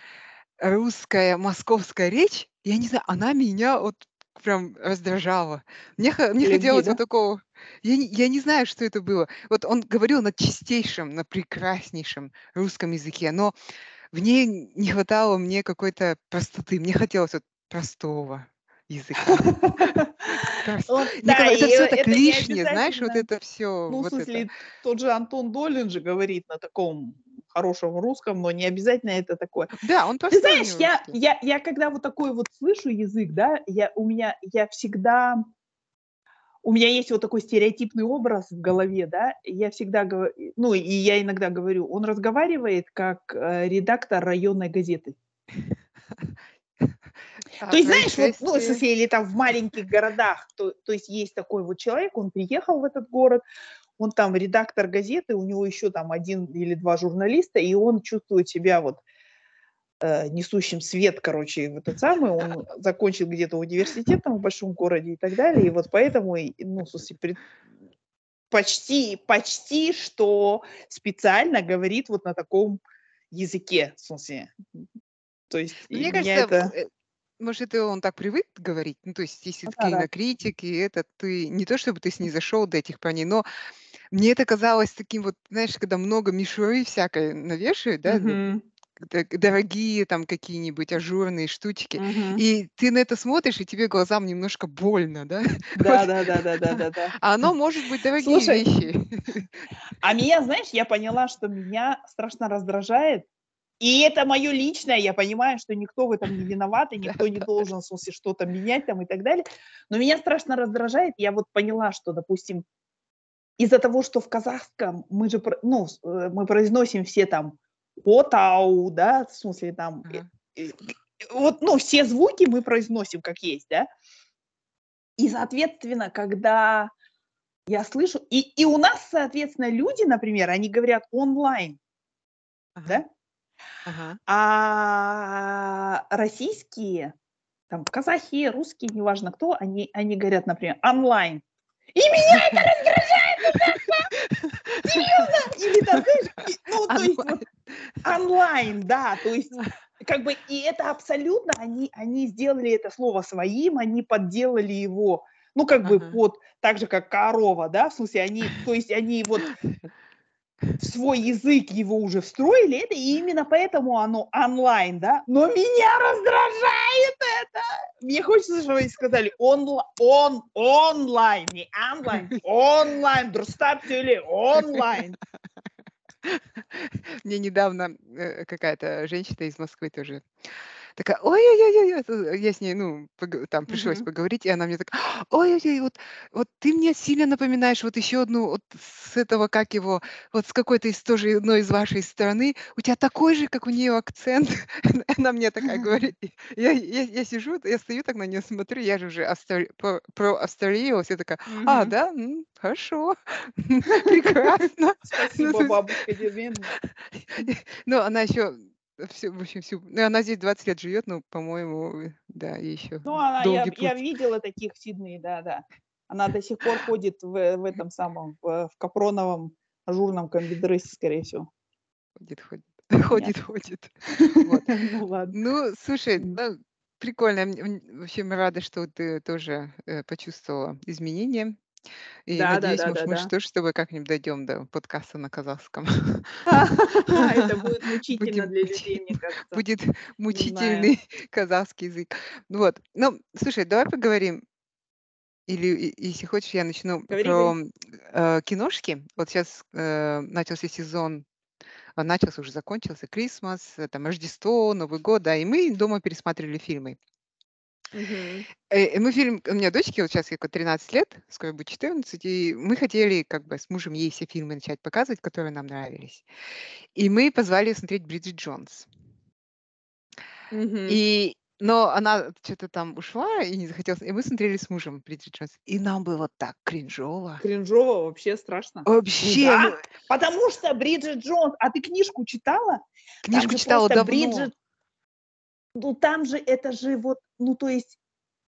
русская, московская речь, я не знаю, она меня вот прям раздражала. Мне, мне хотелось да? вот такого... Я не, я не знаю, что это было. Вот он говорил на чистейшем, на прекраснейшем русском языке, но в ней не хватало мне какой-то простоты. Мне хотелось вот простого языка. Это все так лишнее, знаешь, вот это все. Ну, в смысле, тот же Антон Долин же говорит на таком хорошем русском, но не обязательно это такое. Да, он Ты знаешь, я, я, я когда вот такой вот слышу язык, да, я, у меня, я всегда, у меня есть вот такой стереотипный образ в голове, да, я всегда говорю, ну, и я иногда говорю, он разговаривает как э, редактор районной газеты. А То есть, знаешь, вот, ну, смысле, или там в маленьких городах, то, то есть есть такой вот человек, он приехал в этот город, он там редактор газеты, у него еще там один или два журналиста, и он чувствует себя вот э, несущим свет, короче, в этот самый, он закончил где-то университет там в большом городе и так далее, и вот поэтому, ну, в смысле, пред, почти, почти что специально говорит вот на таком языке, в смысле. То есть Мне кажется, это... Э, может, это он так привык говорить, ну, то есть, если такие Да-да. кинокритики, это ты, не то чтобы ты с ней зашел до этих понятий, но мне это казалось таким вот, знаешь, когда много мишуры всякой навешивают, да, Мгм. дорогие там какие-нибудь ажурные штучки, Мгм. и ты на это смотришь, и тебе глазам немножко больно, да? Вот. Да-да-да-да-да-да-да. А оно может быть дорогие Слушай, вещи. а меня, знаешь, я поняла, что меня страшно раздражает, и это мое личное, я понимаю, что никто в этом не виноват, и никто не должен, в смысле, что-то менять там и так далее. Но меня страшно раздражает, я вот поняла, что, допустим, из-за того, что в казахском мы же, ну, э, мы произносим все там отау, да, в смысле там, э, вот, ну, все звуки мы произносим как есть, да, и, соответственно, когда я слышу, и, и у нас, соответственно, люди, например, они говорят онлайн, Ага. да, Ага. а российские, там, казахи, русские, неважно кто, они, они говорят, например, онлайн. И меня это раздражает серьезно! Или там, знаешь, ну, то есть вот Онлайн. да, то есть как бы, и это абсолютно, они, они сделали это слово своим, они подделали его, ну, как бы под, так же, как корова, да, в смысле, они, то есть они вот в свой язык его уже встроили, это и именно поэтому оно онлайн, да, но меня раздражает это. Мне хочется, чтобы они сказали онла, он, онлайн, не онлайн, онлайн, дұрыстап сөйле, онлайн. Мне недавно э, какая-то женщина из Москвы тоже такая, ой-ой-ой, ой, я с ней, ну, там пришлось поговорить, и она мне такая, ой-ой-ой, вот, вот ты мне сильно напоминаешь вот еще одну, вот с этого, как его, вот с какой-то из тоже одной из вашей страны, у тебя такой же, как у нее акцент. Она мне такая говорит, я, я, я сижу, я стою так на нее смотрю, я же уже австри- про, про австралиялась, я такая, а, да, хорошо, прекрасно. Ну, Спасибо, есть, бабушка Дербент. ну, она еще всю, в общем, всю, ну, она здесь 20 лет живет, ну, по-моему, да, ей еще Ну, она, я, долгий я путь. видела таких в Сиднее, да, да. Она до сих пор ходит в, в этом самом, в, в капроновом ажурном комбидрессе, скорее всего. Ходит, ходит, ходит, ходит. Вот. Ну, ладно. Ну, слушай, ну, прикольно. Вообще, мы рады, что ты тоже э, почувствовала изменения. И Да, да, надеюсь, да, может, да, мы да. тоже с тобой как-нибудь дойдем до подкаста на казахском. Это будет мучительно Будем для людей, мне кажется. Будет Не знаю. мучительный казахский язык. Ну Вот. Ну, слушай, давай поговорим Или, и- если хочешь, я начну Говори, про говори. э, киношки. Вот сейчас начался сезон, а, начался уже закончился, Крисмас, э, там Рождество, Новый год, да, и мы дома пересматривали фильмы. И мы фильм, у меня дочке вот сейчас ей 13 лет, скоро будет 14, и мы хотели как бы с мужем ей все фильмы начать показывать, которые нам нравились. И мы позвали смотреть Бриджит Джонс. Мгм. И, но она что-то там ушла и не захотела, и мы смотрели с мужем Бриджит Джонс, и нам было так кринжово. Кринжово, вообще страшно. Вообще, да, ну, потому что Бриджит Джонс, а ты книжку читала? Книжку читала давно. Бриджит, ну там же это же вот, ну то есть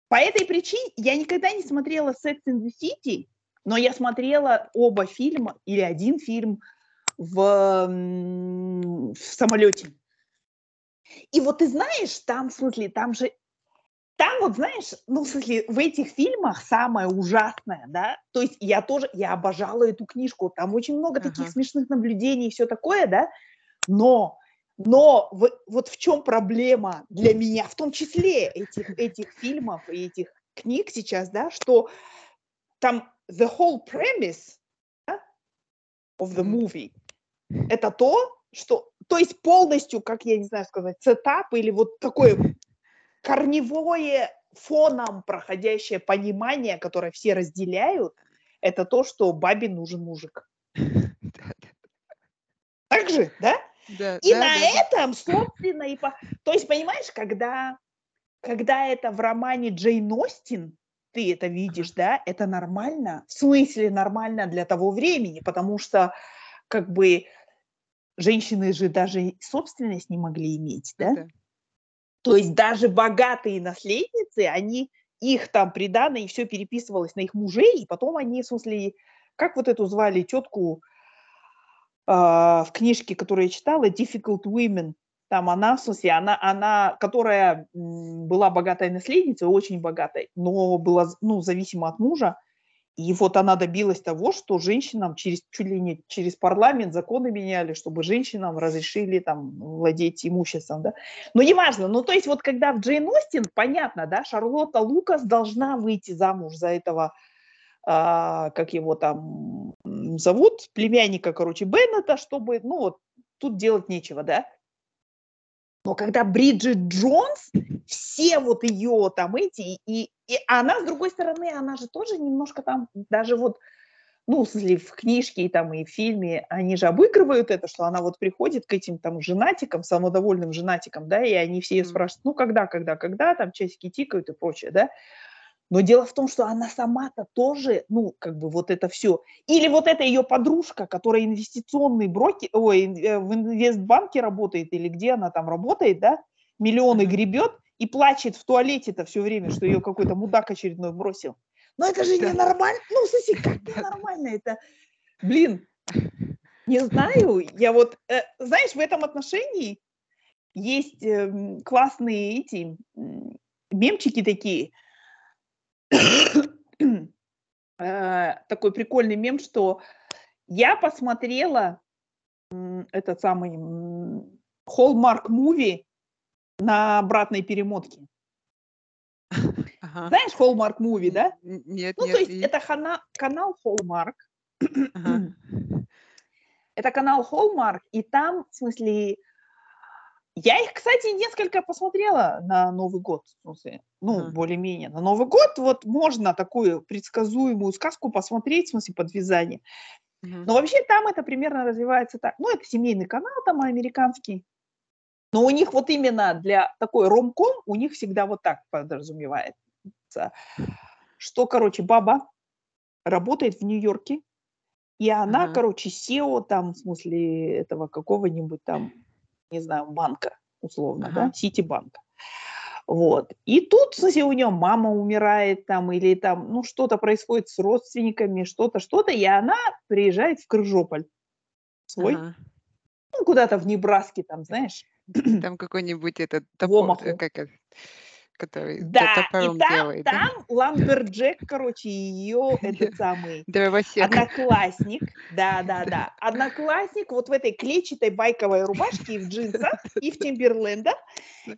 по этой причине я никогда не смотрела Sex and the City, но я смотрела оба фильма или один фильм в, в самолете. И вот ты знаешь, там, в смысле, там же, там вот, знаешь, ну, в смысле, в этих фильмах самое ужасное, да, то есть я тоже, я обожала эту книжку, там очень много таких Ага. смешных наблюдений и все такое, да, но, но в- вот в чем проблема для меня, в том числе этих, этих фильмов и этих книг сейчас, да, что там the whole premise да, of the movie это то, что, то есть полностью, как я не знаю сказать, сетап или вот такое корневое фоном проходящее понимание, которое все разделяют, это то, что бабе нужен мужик. Так же, да? Да, И да, на да, этом, собственно, и по... То есть, понимаешь, когда, когда это в романе Джейн Остин, ты это видишь, да, это нормально. В смысле нормально для того времени, потому что как бы женщины же даже собственность не могли иметь, да? Да. То есть даже богатые наследницы, они их там придано, и все переписывалось на их мужей, и потом они, в смысле, как вот эту звали тетку в книжке, которую я читала, Difficult Women, там она, в смысле, она, она которая была богатой наследницей, очень богатой, но была, ну, зависима от мужа, и вот она добилась того, что женщинам через, чуть ли не через парламент законы меняли, чтобы женщинам разрешили там владеть имуществом, да. Но неважно, ну то есть вот когда в Джейн Остин, понятно, да, Шарлотта Лукас должна выйти замуж за этого, а, как его там зовут, племянника, короче, Беннета, чтобы, ну вот, тут делать нечего, да. Но когда Бриджит Джонс, все вот ее там эти, и, и она, с другой стороны, она же тоже немножко там, даже вот, ну, в смысле, в книжке и там и в фильме, они же обыгрывают это, что она вот приходит к этим там женатикам, самодовольным женатикам, да, и они все ее спрашивают, ну, когда, когда, когда, там часики тикают и прочее, да. Но дело в том, что она сама-то тоже, ну, как бы вот это все. Или вот эта ее подружка, которая инвестиционный брокер, ой, э, в инвестбанке работает, или где она там работает, да, миллионы гребет и плачет в туалете-то все время, что ее какой-то мудак очередной бросил. Но это же ненормально. Ну, слушай, как ненормально это? Блин, не знаю. Я вот, э, знаешь, в этом отношении есть э, классные эти э, мемчики такие – такой прикольный мем, что я посмотрела этот самый Hallmark Movie на обратной перемотке. Ага. Знаешь Hallmark Movie, да? Нет, ну, нет. то есть и... это хана- канал Hallmark. Ага. это канал Hallmark, и там, в смысле, я их, кстати, несколько посмотрела на Новый год, в смысле, ну, uh-huh. более-менее. На Новый год вот можно такую предсказуемую сказку посмотреть, в смысле, подвязание. Uh-huh. Но вообще там это примерно развивается так. Ну, это семейный канал там американский. Но у них вот именно для такой ромком у них всегда вот так подразумевается. Что, короче, баба работает в Нью-Йорке, и она, uh-huh. короче, SEO там, в смысле, этого какого-нибудь там не знаю, банка, условно, ага. да, Ситибанка. Вот. И тут, смысле, у нее мама умирает там, или там, ну, что-то происходит с родственниками, что-то, что-то, и она приезжает в Крыжополь свой, ага. ну, куда-то в Небраске там, знаешь. Там какой-нибудь этот топор, э, как это, который да, и там, делает. там да? Ламберджек, короче, ее этот самый одноклассник, да, да, да, одноклассник вот в этой клетчатой байковой рубашке и в джинсах, и в Тимберлендах,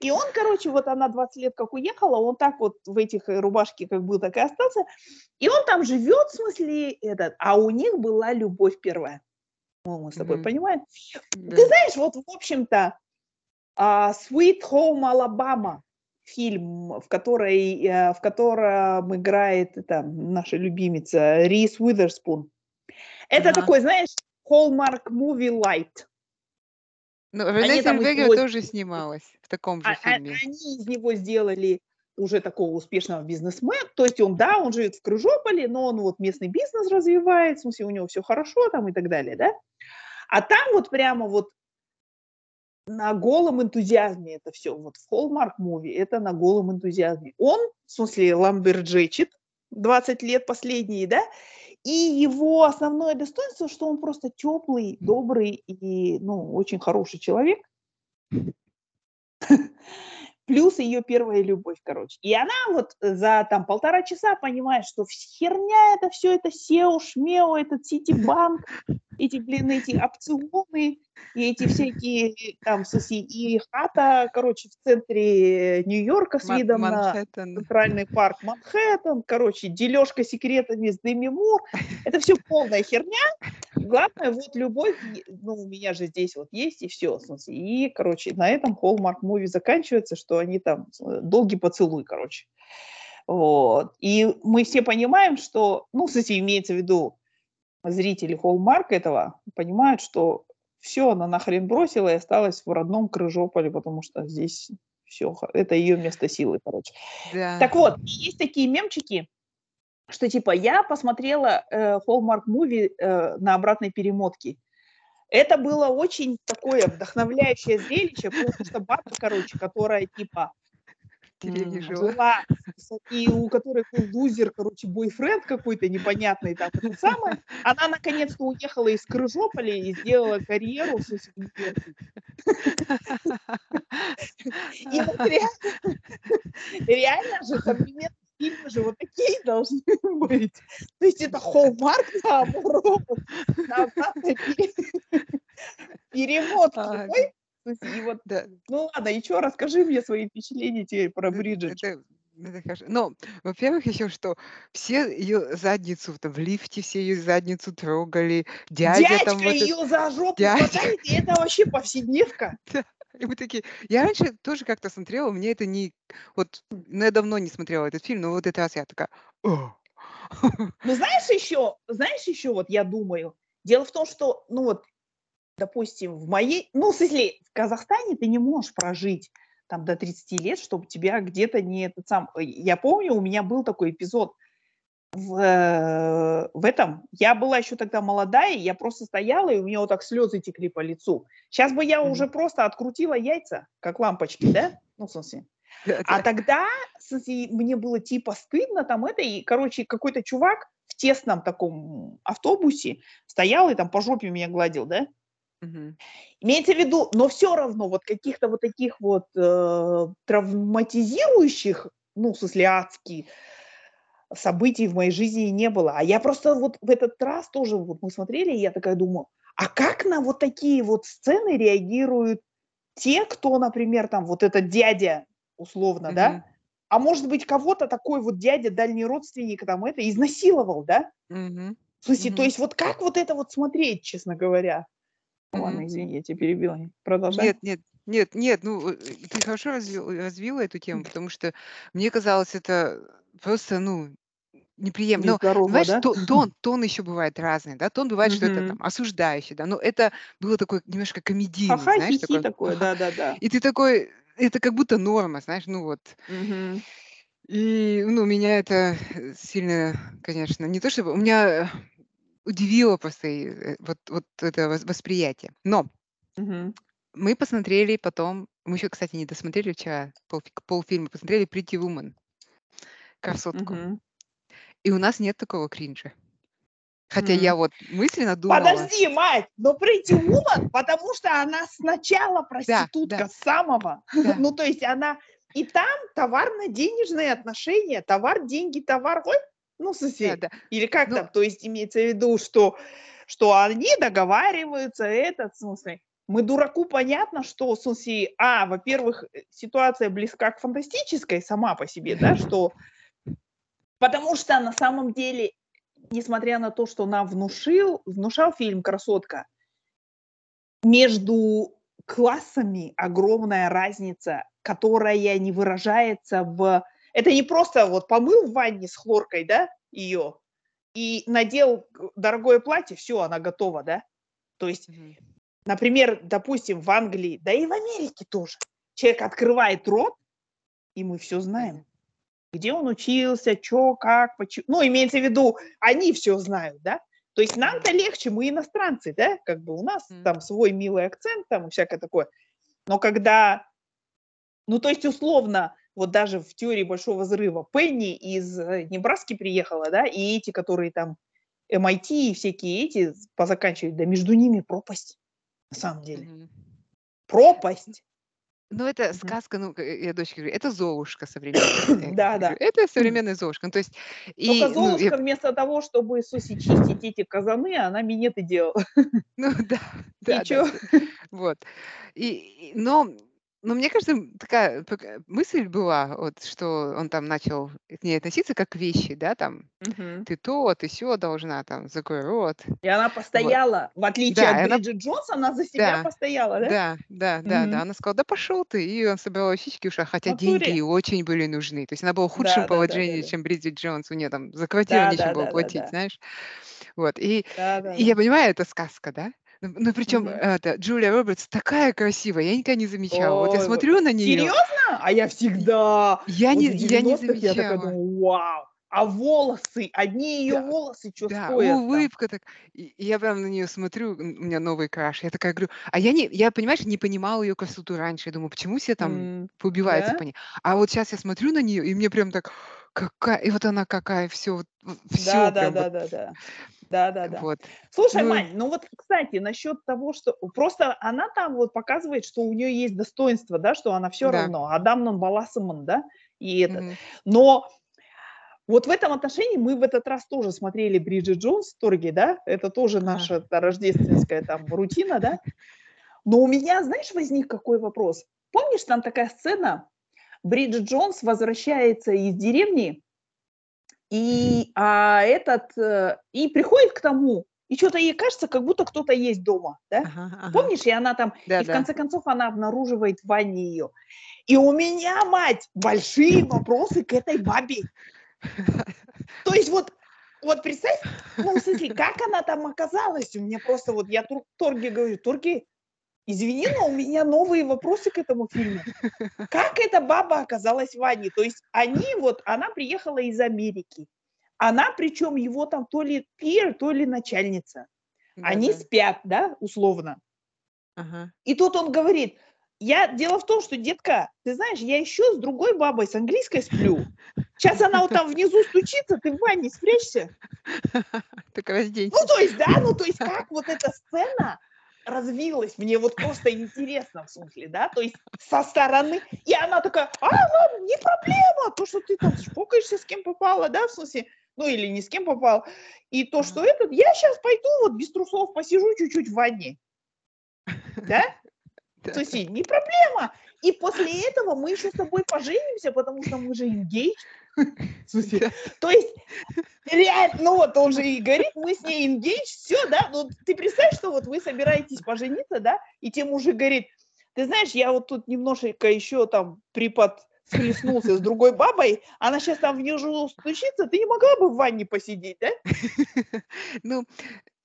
и он, короче, вот она 20 лет как уехала, он так вот в этих э, рубашке как был, так и остался, и он там живет, в смысле, этот, а у них была любовь первая. Мы с тобой mm-hmm. понимаем? Да. Ты знаешь, вот, в общем-то, uh, Sweet Home Alabama, фильм, в, которой, э, в котором играет там, наша любимица Рис Уизерспун. Это ага. такой, знаешь, Hallmark Movie Light. Ну, Рене Зельвегер тоже снималась в таком же а, а фильме. Они из него сделали уже такого успешного бизнесмена, то есть он, да, он живет в Крыжополе, но он вот местный бизнес развивает, в смысле у него все хорошо там и так далее, да. А там вот прямо вот на голом энтузиазме это все. Вот в Hallmark Movie это на голом энтузиазме. Он, в смысле, ламберджечит 20 лет последние, да, и его основное достоинство, что он просто теплый, добрый и, ну, очень хороший человек. Плюс ее первая любовь, короче. И она вот за там полтора часа понимает, что херня это все, это SEO, шмео, этот Ситибанк, эти, блин, эти опционы, и эти всякие там, соси, и хата, короче, в центре Нью-Йорка с видом Манхэттен. на центральный парк Манхэттен, короче, дележка секретами с Деми Мур. Это все полная херня. Главное, вот любовь, ну, у меня же здесь вот есть, и все. И, короче, на этом Hallmark Movie заканчивается, что они там э, долгий поцелуй, короче. Вот. И мы все понимаем, что, ну, кстати, имеется в виду зрители Hallmark этого, понимают, что все, она нахрен бросила и осталась в родном Крыжополе, потому что здесь все, это ее место силы, короче. Да. Так вот, есть такие мемчики, что типа я посмотрела э, Hallmark Movie э, на обратной перемотке. Это было очень такое вдохновляющее зрелище, потому что баба, короче, которая типа деревне жила. жила, и у которой был лузер, короче, бойфренд какой-то непонятный, там, это самое, она наконец-то уехала из Крыжополя и сделала карьеру в Сосигневерке. И вот реально, реально же современные фильмы же вот такие должны быть. То есть это Холмарк наоборот, на перемотки. Ой, и вот, Да. ну ладно, чё, расскажи мне свои впечатления теперь про Это Бриджит. это это хорошо. Ну, во-первых, еще что все ее задницу там в лифте, все ее задницу трогали, дядя там Дядька вот этот, ее за жопу дядя. хватает, и это вообще повседневка. Да. И мы такие, я раньше тоже как-то смотрела, мне это не, вот, ну, я давно не смотрела этот фильм, но вот этот раз я такая, о. Ну, знаешь еще, знаешь еще, вот я думаю, дело в том, что, ну вот, допустим, в моей, ну, в смысле, в Казахстане ты не можешь прожить там до 30 лет, чтобы тебя где-то не этот сам... Ой, Я помню, у меня был такой эпизод в, э, в этом. Я была еще тогда молодая, я просто стояла, и у меня вот так слезы текли по лицу. Сейчас бы я Мгм. уже просто открутила яйца, как лампочки, да? Ну, в смысле. А да. тогда, в смысле, мне было типа стыдно там это, и, короче, какой-то чувак в тесном таком автобусе стоял и там по жопе меня гладил, да? Мгм. Имеется в виду, но все равно вот каких-то вот таких вот э, травматизирующих, ну, в смысле, адски событий в моей жизни не было. А я просто вот в этот раз тоже, вот мы смотрели, и я такая думаю, а как на вот такие вот сцены реагируют те, кто, например, там вот этот дядя, условно, да, Мгм. а может быть кого-то такой вот дядя, дальний родственник там это изнасиловал, да? Мгм. В смысле, то Мгм. есть вот как вот это вот смотреть, честно говоря? Ладно, извини, я тебя перебила. Продолжай. Нет, нет, нет, нет, ну, э, ты хорошо развил развила эту тему, потому что мне казалось, это просто, ну, неприемлемо. Но, понимаешь, да? то тон тон еще бывает разный, да. Тон бывает, что это там осуждающий, да, но это было такое немножко комедийный, Ха-ха, знаешь, такой такое, ха-ха. да-да-да. И ты такой, это как будто норма, знаешь, ну вот. Мгм. И, ну, меня это, э, сильно, конечно, не то чтобы, у меня, э, удивило просто, и, э, вот вот это вос восприятие. Но Мгм. мы посмотрели потом, мы еще, кстати, не досмотрели вчера, полфи полфильма посмотрели "Pretty Woman", "Красотку". Мгм. И у нас нет такого кринжа. Хотя я М. вот мысленно думала Подожди, мать, но Pretty Woman, потому что она сначала Да, проститутка да, с самого. да. Ну, то есть она и там товарно-денежные отношения, товар, деньги, товар, ой, ну, в Да, да. или как Ну там, то есть имеется в виду, что, что они договариваются, этот, в смысле, мы дураку понятно, что, в смысле, а, во-первых, э, ситуация близка к фантастической сама по себе, да, что, потому что на самом деле, несмотря на то, что нам внушил, внушал фильм «Красотка», между классами огромная разница, которая не выражается в... Это не просто вот помыл в ванне с хлоркой, да, ее, и надел дорогое платье, все, она готова, да. То есть, Мгм. например, допустим, в Англии, да и в Америке тоже, человек открывает рот, и мы все знаем. Где он учился, что, как, почему. Ну, имеется в виду, они все знают, да. То есть нам-то легче, мы иностранцы, да, как бы у нас М. там свой милый акцент, там и всякое такое. Но когда, ну, то есть условно, вот даже в теории Большого Взрыва Пенни из э, Небраски приехала, да, и эти, которые там MIT и всякие эти позаканчивают, да между ними пропасть, на самом деле. Мгм. Пропасть. Ну, это сказка, ну, к я дочке говорю, это "Золушка" современная. Да, да. это современная "Золушка". Ну, то есть, Только и, ну, я Золушка вместо того, чтобы суси чистить эти казаны, она минеты делала. Ну да, И да, да, чё? всё. Вот. И и но но мне кажется, такая пока мысль была, вот, что он там начал к ней относиться как к вещи, да, там: Мгм. "Ты то, ты сё должна, там, закрой рот". И она постояла, в отличие Да, от она Бриджит Джонс, она за себя Да, постояла, да? да, да, да, да. Мгм. Она сказала: "Да пошёл ты". И он собрала вещички В хотя деньги ей натуре. очень были нужны. То есть она была в худшем Да, да, да, да, положении, да. чем Бриджит Джонс. У неё там за квартиру Да, нечем да, было да, да, платить, да. знаешь. Вот. И Да, да, и я да. понимаю, это сказка, да. Ну ну, причём, Мгм. это, Джулия Робертс такая красивая, я никогда не замечала. Вот я Ой, смотрю на неё серьезно? А я всегда, я вот не я не 90-х я такая замечала. думаю: "Вау!" а волосы, одни ее Да, волосы что да, стоят улыбка так. И и я прям на нее смотрю, у меня новый краш. Я такая говорю, а я не, я, понимаешь, не понимала ее красоту раньше. Я думаю, почему все там М, поубиваются да? по ней. А вот сейчас я смотрю на нее, и мне прям так, какая, и вот она какая, все, все Да, да, прям вот, да, да, да. Да, да, да. вот. Слушай, Ну, Мань, ну вот, кстати, насчет того, что просто она там вот показывает, что у нее есть достоинство, да, что она все да. равно, Адам нон баласымын, да, и этот. мгм, Но вот в этом отношении мы в этот раз тоже смотрели Бриджит Джонс в Торге, да, это тоже наша та, рождественская там рутина, да. Но у меня, знаешь, возник какой вопрос? Помнишь, там такая сцена, Бриджит Джонс возвращается из деревни, и а, этот э, и приходит к тому, и что-то ей кажется, как будто кто-то есть дома, да? ага, ага. Помнишь, и она там, Да, и в да. конце концов она обнаруживает в ванне ее. И у меня, мать, большие вопросы к этой бабе. То есть вот, вот представь, ну, в смысле, как она там оказалась? У меня просто вот, я Тур- Торге говорю, Торги, извини, но у меня новые вопросы к этому фильму. Как эта баба оказалась в ванне? То есть они вот, она приехала из Америки. Она, причем его там то ли пир, то ли начальница. Да, Они да. спят, да, условно. Ага. И тут он говорит, я, дело в том, что, детка, ты знаешь, я еще с другой бабой, с английской сплю. Сейчас она вот там внизу стучится, ты в ванне спрячься. Так разденься. Ну, то есть, да, ну, то есть, как вот эта сцена развилась, мне вот просто интересно, в смысле, да, то есть со стороны, и она такая, а, ну, не проблема, то, что ты там шпокаешься, с кем попала, да, в смысле, ну, или не с кем попал, и то, что этот, я сейчас пойду вот без трусов посижу чуть-чуть в ванне, да, Да. Слушай, не проблема. И после этого мы еще с тобой поженимся, потому что мы же engaged. Да. то есть, реально, ну вот он же и говорит, мы с ней engaged, все, да, ну ты представь, что вот вы собираетесь пожениться, да, и тебе мужик говорит, ты знаешь, я вот тут немножечко еще там припод схлестнулся с другой бабой, она сейчас там внизу стучится, ты не могла бы в ванне посидеть, да? Ну,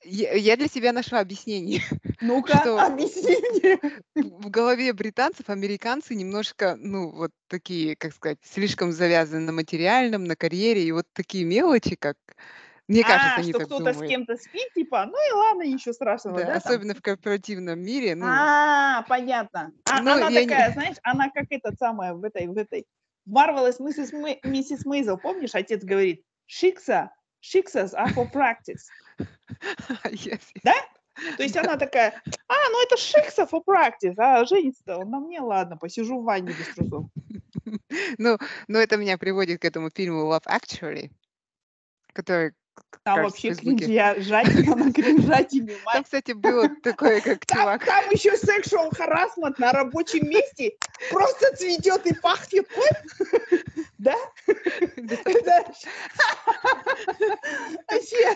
я, я для себя нашла объяснение, Ну-ка, что объясни мне. в голове британцев американцы немножко, ну, вот такие, как сказать, слишком завязаны на материальном, на карьере, и вот такие мелочи, как, мне кажется, А, они что так кто-то с думают. кем-то спит, типа, ну и ладно, ничего страшного, Да, да, там? особенно в корпоративном мире, ну, А, понятно. А, ну, она я не... такая, знаешь, она как эта самая в этой, в этой, Marvelous Mrs. Мэ- Миссис Мейзел, помнишь, отец говорит, Шикса, Шиксас are for practice. да? То есть она такая, а, ну это Шикса for practice, а женится он на мне, ладно, посижу в ванне без трусов. Ну, но это меня приводит к этому фильму Love Actually, который, Там кажется, вообще Фейсбуке. кринжатина на кринжатине, Там, кстати, было такое, как чувак. там еще sexual harassment на рабочем месте просто цветет и пахнет, да? Вообще,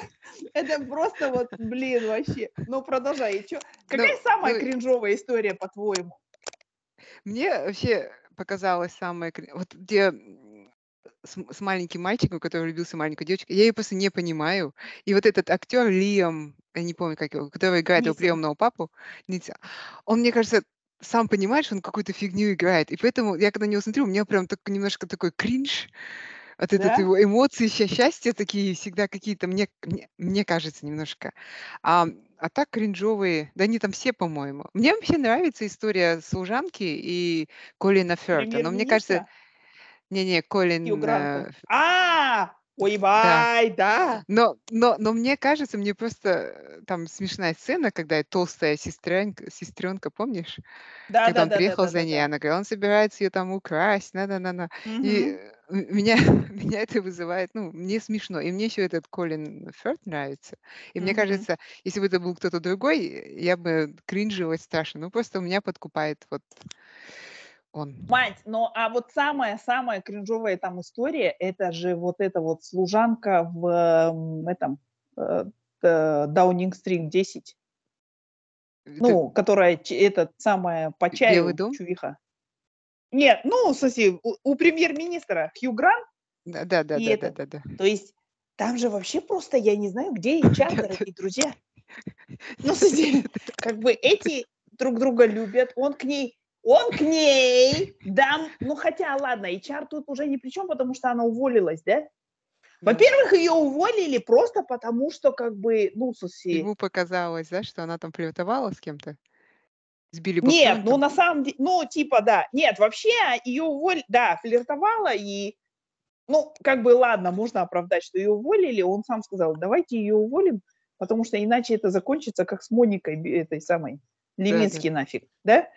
это просто вот, блин, вообще. Ну, продолжай. Чё? Какая Ну, самая ну, кринжовая история, по-твоему? Мне вообще показалось самое, кри- вот где с, с маленьким мальчиком, который влюбился в маленькую девочку, я ее просто не понимаю. И вот этот актер Лиам, я не помню, как его, который играет его Нисон. приемного папу, Ницца, он, мне кажется, сам понимает, что он какую-то фигню играет. И поэтому я когда на него смотрю, у меня прям так, немножко такой кринж от Да? его эмоции, счастья такие всегда какие-то, мне, мне, мне кажется, немножко. А, а так кринжовые, да они там все, по-моему. Мне вообще нравится история служанки и Колина Ферта, но мне кажется, не-не, Колин, э, А, ой, да. да. Но, но, но мне кажется, мне просто э, там смешная сцена, когда толстая сестренка, сестренка, помнишь, Да, когда да, он да, приехал да, за да, ней, да. она говорит, он собирается ее там украсть, на-на-на-на. И Мгм. э, м- меня, меня это вызывает, ну, мне смешно. И мне еще этот Колин Ферт нравится. И мне Мгм. кажется, если бы это был кто-то другой, я бы кринжилась страшно. Ну, просто у меня подкупает вот он. Мать, ну а вот самая-самая кринжовая там история, это же вот эта вот служанка в этом э, э, Даунинг-стрит 10, Это ну, которая этот самая по чаю чувиха. Нет, ну, смысле, у, у премьер-министра Хью Грант Да, да, да, и да, да, этот. да, да. То есть там же вообще просто, я не знаю, где Да, да, дорогие друзья. Ну, смысле, как бы эти друг друга любят, он к ней, он к ней, да, ну хотя, ладно, HR тут уже ни при чем, потому что она уволилась, да? Во-первых, ее уволили просто потому, что как бы, ну, слушай, Ему показалось, да, что она там флиртовала с кем-то? С Билли Боб нет, ну на самом деле, ну, типа, да, нет, вообще ее уволили, да, флиртовала и, ну, как бы, ладно, можно оправдать, что ее уволили, он сам сказал, давайте ее уволим, потому что иначе это закончится как с Моникой этой самой, Да, да. Левински нафиг, да?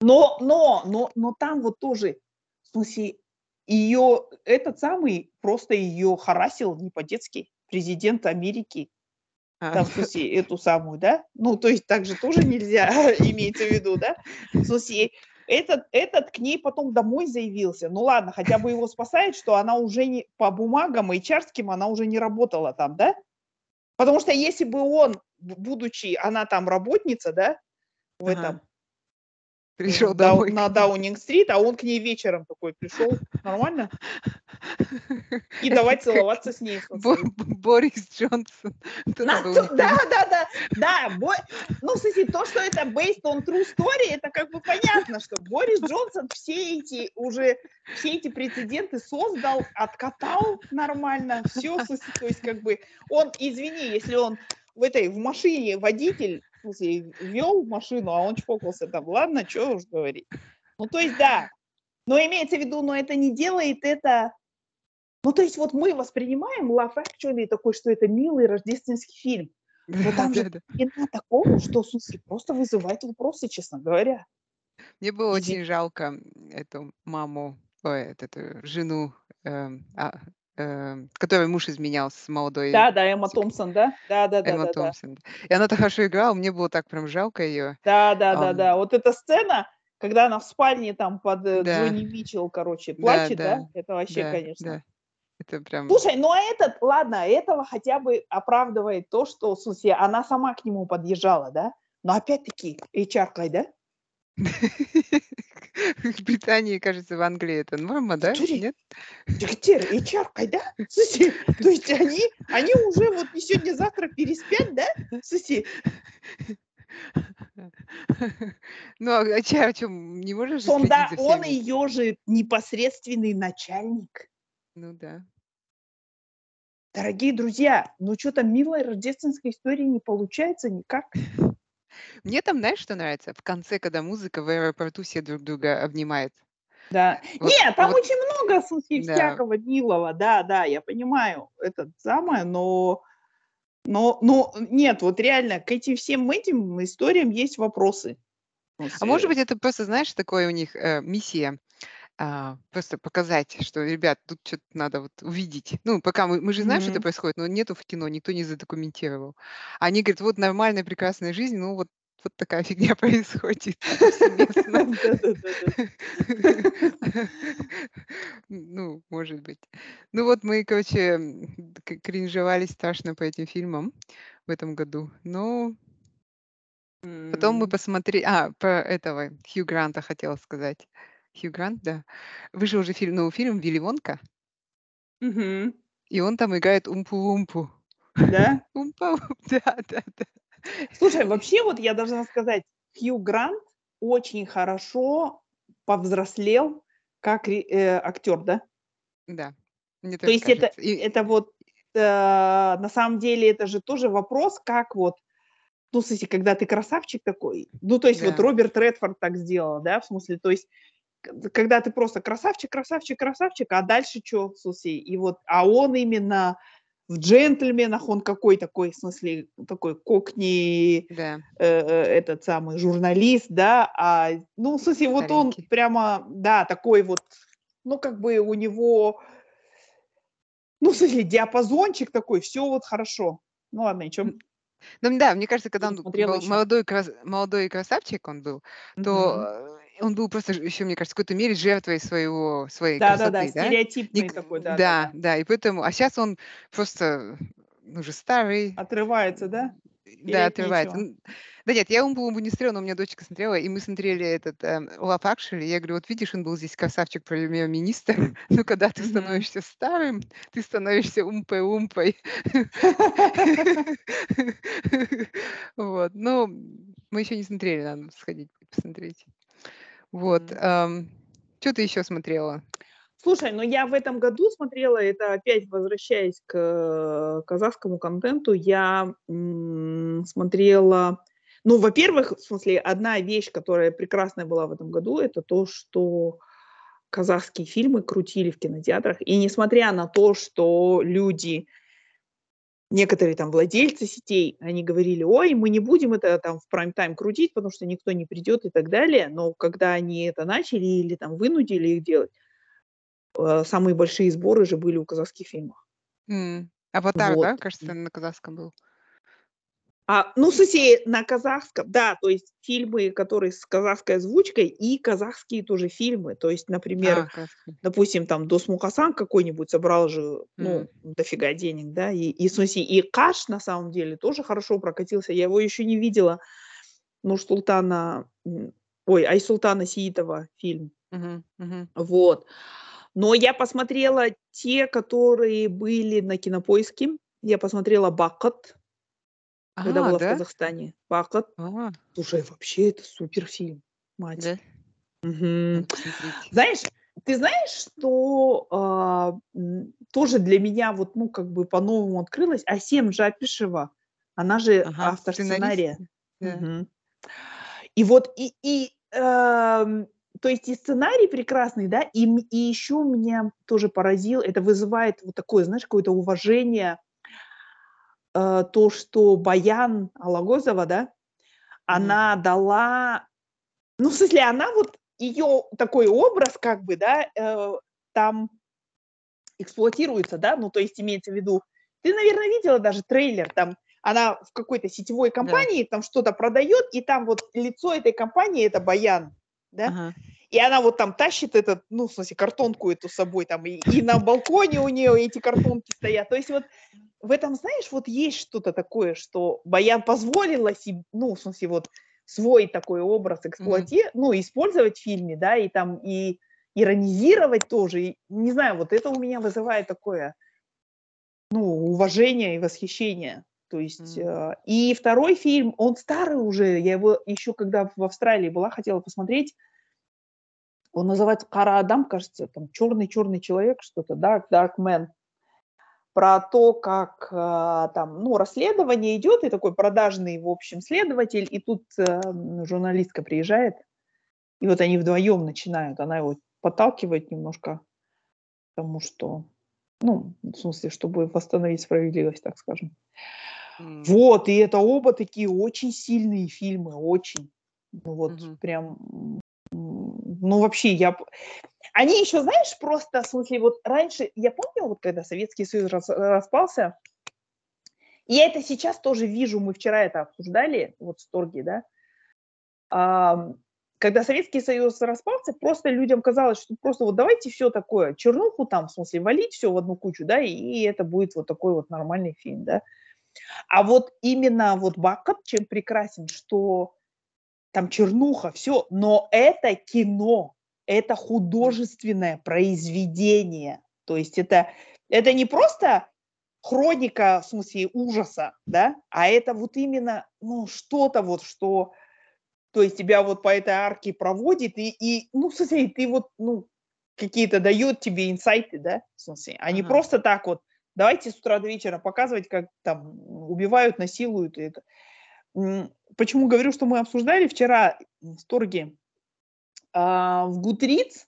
Но, но, но, но там вот тоже, в смысле, ее, этот самый просто ее харасил не по-детски, президент Америки, А, там, в смысле, эту самую, да? Ну, то есть так же тоже нельзя, имеется в виду, да? В смысле, этот, этот к ней потом домой заявился. Ну ладно, хотя бы его спасает, что она уже не по бумагам и чарским она уже не работала там, да? Потому что если бы он, будучи, она там работница, да, в Ага. этом, Пришел в Дау- домой. на Даунинг-стрит, а он к ней вечером такой пришел, нормально? И давай целоваться с ней. Борис Джонсон. Да, да, да, да. Ну, кстати, то, что это based on true story, это как бы понятно, что Борис Джонсон все эти уже, все эти прецеденты создал, откатал нормально, все, то есть как бы он, извини, если он в этой, в машине водитель, смысле, вел машину, а он чпокался там, ладно, что уж говорить. Ну, то есть, да, но имеется в виду, но это не делает это... Ну, то есть вот мы воспринимаем Love Actually такой, что это милый рождественский фильм. Но там же. Иногда такого, что, в смысле, просто вызывает вопросы, честно говоря. Мне было очень жалко эту маму, ой, эту жену, эм, а, эм, которой муж изменял с молодой Да, да, Эмма Томпсон, да? Да, да, да, Эмма да, да. Томпсон. И она так хорошо играла, мне было так прям жалко ее. Да, да, да, Ам. да. Вот эта сцена, когда она в спальне там под э, Да. Джонни Митчелл, короче, Да, плачет, да? да, Это вообще, Да, конечно. да. Это прям... Слушай, ну а этот, ладно, этого хотя бы оправдывает то, что, в смысле, она сама к нему подъезжала, да? Но опять-таки, HR, да? В Британии, кажется, в Англии это норма, да? Нет? Секретарь, HR, да? Слушай, то есть они, они уже вот не сегодня-завтра переспят, да? Слушай, Ну, а че, о чем? Не можешь же он, ее же непосредственный начальник. Ну да. Дорогие друзья, ну что-то милой рождественской истории не получается никак. Мне там, знаешь, что нравится? В конце, когда музыка в аэропорту все друг друга обнимает. Да. Вот- Нет, там вот- очень много, смысле, Да. всякого милого, да, да, я понимаю, это самое, но, но, но нет, вот реально к этим всем этим историям есть вопросы. А может быть, это просто, знаешь, такое у них э, миссия, а, просто показать, что, ребят, тут что-то надо вот увидеть. Ну, пока мы, мы же знаем, что это происходит, но нету в кино, никто не задокументировал. Они говорят, вот нормальная, прекрасная жизнь, ну вот, вот такая фигня происходит. Ну, может быть. Ну вот мы, короче, кринжевали страшно по этим фильмам в этом году. Но потом мы посмотрели... А, про этого Хью Гранта хотела сказать. Хью Грант, да. Вышел уже фильм, новый фильм «Вилли Вонка», Мгм. и он там играет Умпу-Умпу. Да? Умпа, да, да, да. Слушай, вообще вот я должна сказать, Хью Грант очень хорошо повзрослел как э, актер, да? Да, мне То есть это. И- это вот э, на самом деле это же тоже вопрос, как вот, ну, в смысле, когда ты красавчик такой, ну, то есть вот Да. Роберт Редфорд так сделал, да, в смысле, то есть когда ты просто красавчик, красавчик, красавчик, а дальше что, смысле, и вот, а он именно в джентльменах, он какой такой, в смысле, такой кокни, Да, э, э, этот самый журналист, да, а, ну, в смысле, вот он прямо, да, такой вот, ну, как бы у него, ну, в смысле, диапазончик такой, все вот хорошо. Ну, ладно, и чё? М, ну да, мне кажется, когда он был молодой, крас- молодой красавчик он был, то он был просто еще, мне кажется, в какой-то мере жертвой своего, своей Да-да-да, красоты, да? стереотипный Ник- такой, да, да, да, да, и поэтому, а сейчас он просто ну, уже старый, Отрывается, да? да, Терять отрывается. нечего. Н- Да нет, я Умбу Умбу не смотрела, но у меня дочка смотрела, и мы смотрели этот эм, Love Actually. Я говорю, вот видишь, он был здесь красавчик премьер-министр, но когда ты становишься старым, ты становишься умпой-умпой. Вот, ну, мы еще не смотрели, надо сходить посмотреть. Вот, Мгм. что ты еще смотрела? Слушай, ну я в этом году смотрела, это опять возвращаясь к казахскому контенту, я м, смотрела, ну, во-первых, в смысле, одна вещь, которая прекрасная была в этом году, это то, что казахские фильмы крутили в кинотеатрах, и несмотря на то, что люди, некоторые там владельцы сетей, они говорили, ой, мы не будем это там в прайм-тайм крутить, потому что никто не придет и так далее, но когда они это начали или там вынудили их делать, э, самые большие сборы же были у казахских фильмов. М. Аватар, да, Вот. кажется, на казахском был? А, ну, в смысле, на казахском, да, то есть фильмы, которые с казахской озвучкой, и казахские тоже фильмы. То есть, например, А, допустим, там Досмухасан какой-нибудь собрал же, ну, М. дофига денег, да, и, и в смысле, и Каш, на самом деле, тоже хорошо прокатился. Я его еще не видела. Нур-Султана, м, ой, Айсултана Сиитова фильм. Мгм, мгм. Вот. Но я посмотрела те, которые были на Кинопоиске. Я посмотрела «Бакат», когда А, была в да? Казахстане. «Бакат». А, Слушай, вообще это супер фильм, мать. да? Мгм. Надо посмотреть. Знаешь, ты знаешь, что а, м, тоже для меня вот, ну, как бы по-новому открылась Асем Жапишева. Она же Ага, автор сценария. Да. Мгм. И вот, и, и эм, то есть и сценарий прекрасный, да, и, м- и еще меня тоже поразил, это вызывает вот такое, знаешь, какое-то уважение, э, то, что Баян Алагозова, да, Мгм. она дала, ну, в смысле, она вот, ее такой образ, как бы, да, э, там эксплуатируется, да, ну, то есть имеется в виду, ты, наверное, видела даже трейлер, там, она в какой-то сетевой Да. компании там что-то продает, и там вот лицо этой компании это Баян, да, Ага. и она вот там тащит этот, ну, в смысле, картонку эту с собой, там, и, и на балконе у нее эти картонки стоят. То есть вот в этом, знаешь, вот есть что-то такое, что Баян позволила себе, ну, в смысле, вот свой такой образ эксплуатировать, ну, использовать в фильме, да, и там, и иронизировать тоже. И, не знаю, вот это у меня вызывает такое, ну, уважение и восхищение. То есть, М. э, и второй фильм, он старый уже, я его еще когда в Австралии была, хотела посмотреть, он называется «Кара Адам», кажется, там «Черный-черный человек», что-то, «Dark, Dark Man», про то, как а, там, ну, расследование идет, и такой продажный, в общем, следователь, и тут э, журналистка приезжает, и вот они вдвоем начинают, она его подталкивает немножко к тому, что, ну, в смысле, чтобы восстановить справедливость, так скажем. М. Вот, и это оба такие очень сильные фильмы, очень. Ну вот Мгм. прям, ну вообще я... Они еще, знаешь, просто, в смысле, вот раньше, я помню, вот когда Советский Союз рас- распался, я это сейчас тоже вижу, мы вчера это обсуждали, вот в Торге, да, ам, когда Советский Союз распался, просто людям казалось, что просто вот давайте все такое, чернуху там, в смысле, валить все в одну кучу, да, и, это будет вот такой вот нормальный фильм, да. А вот именно вот Бакат чем прекрасен, что там чернуха, все, но это кино, это художественное произведение. То есть это, это не просто хроника, в смысле, ужаса, да, а это вот именно, ну, что-то вот, что, то есть тебя вот по этой арке проводит, и, и ну, в смысле, ты вот, ну, какие-то дает тебе инсайты, да, в смысле, а не Ага. просто так вот, давайте с утра до вечера показывать, как там убивают, насилуют, и это. Почему говорю, что мы обсуждали вчера в Торге? А, В Гутриц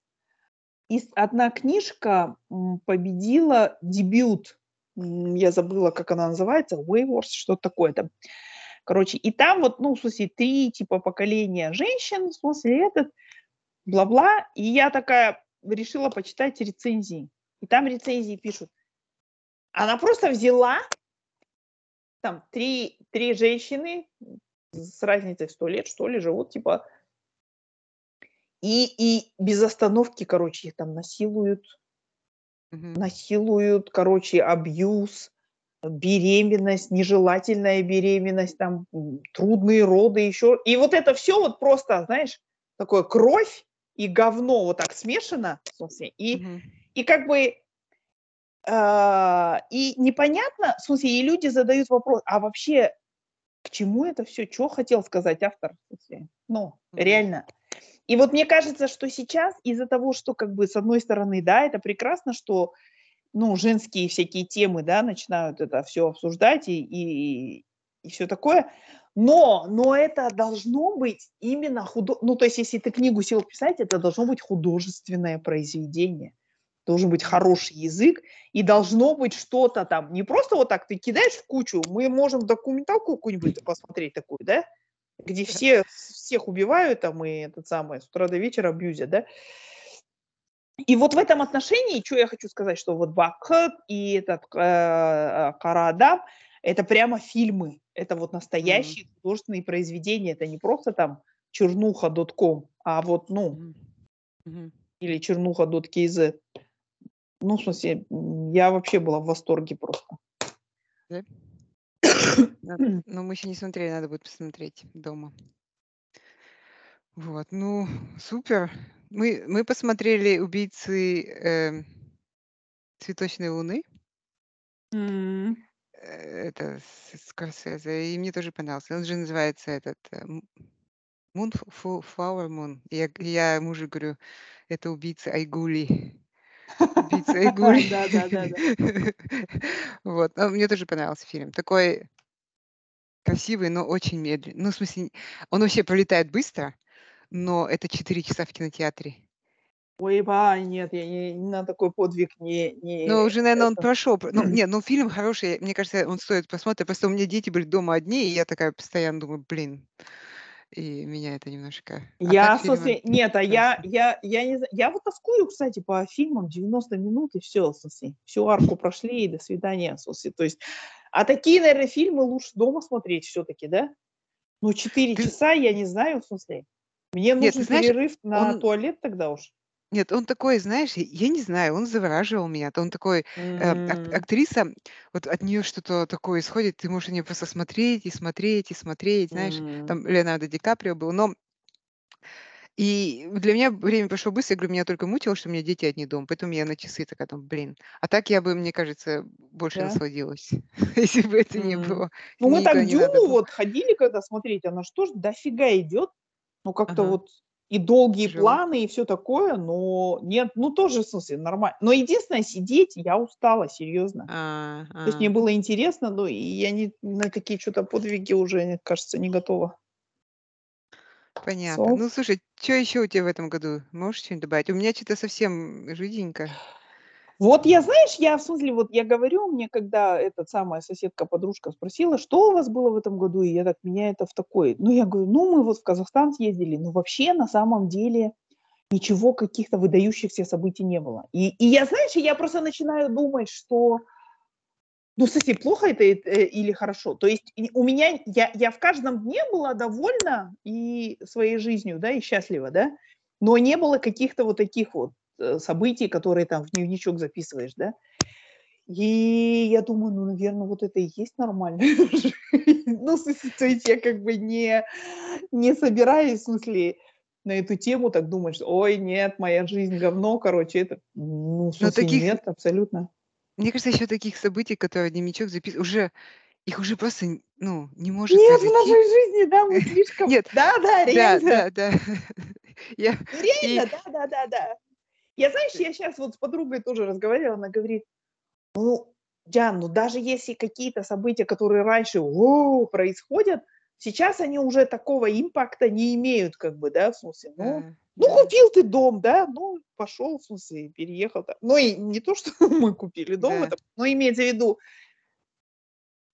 одна книжка победила дебют. Я забыла, как она называется. Wayward, что-то такое там. Короче, и там вот, ну, в смысле, три типа поколения женщин, в смысле, этот, бла-бла. И я такая решила почитать рецензии. И там рецензии пишут. Она просто взяла там три, три женщины с разницей в сто лет, что ли, живут, типа, и, и без остановки, короче, их там насилуют, Мгм. насилуют, короче, абьюз, беременность, нежелательная беременность, там трудные роды еще. И вот это все вот просто, знаешь, такое кровь и говно вот так смешано, в и, Мгм. и как бы а, и непонятно, в смысле, и люди задают вопрос, а вообще к чему это все, что хотел сказать автор, в смысле? ну, Мгм. реально. И вот мне кажется, что сейчас из-за того, что как бы с одной стороны, да, это прекрасно, что ну, женские всякие темы, да, начинают это все обсуждать и, и, и все такое. Но, но это должно быть именно худо... Ну, то есть, если ты книгу сел писать, это должно быть художественное произведение. Должен быть хороший язык, и должно быть что-то там. Не просто вот так ты кидаешь в кучу. Мы можем документалку какую-нибудь посмотреть такую, да? Где все, всех убивают там и этот самый с утра до вечера абьюзят, да? И вот в этом отношении, что я хочу сказать, что вот Бакхат и этот э, э Карада, это прямо фильмы, это вот настоящие mm-hmm. художественные произведения, это не просто там чернуха.ком, а вот, ну, mm-hmm. или чернуха.кз. Ну, в смысле, я вообще была в восторге просто. Да? Ну, мы еще не смотрели, надо будет посмотреть дома. Вот, ну, супер. Мы, мы посмотрели «Убийцы э, цветочной луны». М. Э, Это с Скорсезе, и мне тоже понравился. Он же называется этот э, Moon, Flower Moon. Я, я мужу говорю, это убийца Айгули. Убийца Айгули. Да, да, да, да. Вот, но мне тоже понравился фильм. Такой красивый, но очень медленный. Ну, в смысле, он вообще пролетает быстро, но это 4 часа в кинотеатре. Ой, ба, нет, я не, на такой подвиг не... не Ну, уже, наверное, он это. прошел. Ну, нет, ну, фильм хороший. Мне кажется, он стоит просмотра. Просто у меня дети были дома одни, и я такая постоянно думаю, блин. И меня это немножко... А Я, так в фильм смысле, нет, а я, я, я не знаю, я вот тоскую, кстати, по фильмам 90 минут и все, смысле, всю арку прошли и до свидания, смысле, то есть, а такие, наверное, фильмы лучше дома смотреть все-таки, да? Ну, 4 Ты- часа, я не знаю, в смысле, мне Нет, нужен знаешь, перерыв на он- туалет тогда уж. Нет, он такой, знаешь, я не знаю, он завораживал меня. То он такой, э, ак- М, актриса, вот от нее что-то такое исходит, ты можешь на нее просто смотреть и смотреть и смотреть, знаешь. м. Там Леонардо Ди Каприо был, но и для меня время прошло быстро, я говорю, меня только мутило, что у меня дети одни дома, поэтому я на часы такая, думаю, блин. А так я бы, мне кажется, больше Да? насладилась, если бы это не М. было. Ну, мы Никуда так не надо Дюну было. вот ходили, когда смотреть, она что ж дофига идет, ну, как-то Ага, вот и долгие тяжело. планы, и все такое, но нет, ну, тоже, в смысле, нормально. Но единственное, сидеть, я устала, серьезно. А, То есть мне а. было интересно, но и я не, на такие что-то подвиги уже, кажется, не готова. Понятно. So. Ну, слушай, что еще у тебя в этом году? Можешь что-нибудь добавить? У меня что-то совсем жиденько. Вот я, знаешь, я в смысле, вот я говорю, мне когда эта самая соседка-подружка спросила, что у вас было в этом году, и я так, меня это в такой, ну, я говорю, ну, мы вот в Казахстан съездили, но вообще на самом деле ничего, каких-то выдающихся событий не было. И, и я, знаешь, я просто начинаю думать, что, ну, кстати, плохо это э, или хорошо. То есть у меня, я, я в каждом дне была довольна и своей жизнью, да, и счастлива, да, но не было каких-то вот таких вот событий, которые там в дневничок записываешь, да. И я думаю, ну, наверное, вот это и есть нормально. Ну, в то есть я как бы не, не собираюсь, в смысле, на эту тему так думать, что, ой, нет, моя жизнь говно, короче, это, ну, в смысле, таких, нет, абсолютно. мне кажется, еще таких событий, которые дневничок записывает, уже их уже просто, ну, не может Нет в произойти. нашей жизни, да, мы слишком... Нет, Да, да, да, реально. да, да. Я, Ну, и, реально, да, да, да, да. Я, знаешь, я сейчас вот с подругой тоже разговаривала, она говорит, ну, Диан, ну даже если какие-то события, которые раньше о, происходят, сейчас они уже такого импакта не имеют, как бы, да, в смысле, ну, да, ну, да, купил ты дом, да, ну, пошел, в смысле, переехал. так. Ну, и не то, что мы купили дом, да. это, но имеется в виду,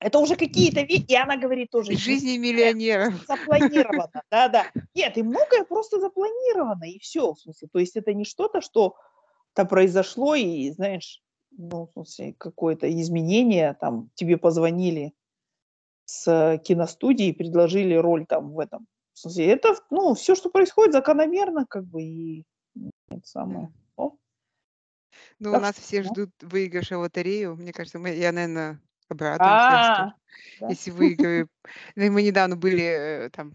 это уже какие-то вещи, и она говорит тоже, жизни миллионеров. запланировано, да-да. Нет, и многое просто запланировано, и все, в смысле, то есть это не что-то, что то произошло, и, знаешь, ну, в смысле, какое-то изменение, там, тебе позвонили с киностудии, предложили роль там в этом. В смысле, это, ну, все, что происходит, закономерно, как бы, и это самое. О, Ну, у нас что, все ждут выигрыша в лотерею. Мне кажется, мы, я, наверное, что А, если выиграю. Ну, мы недавно были, э, там,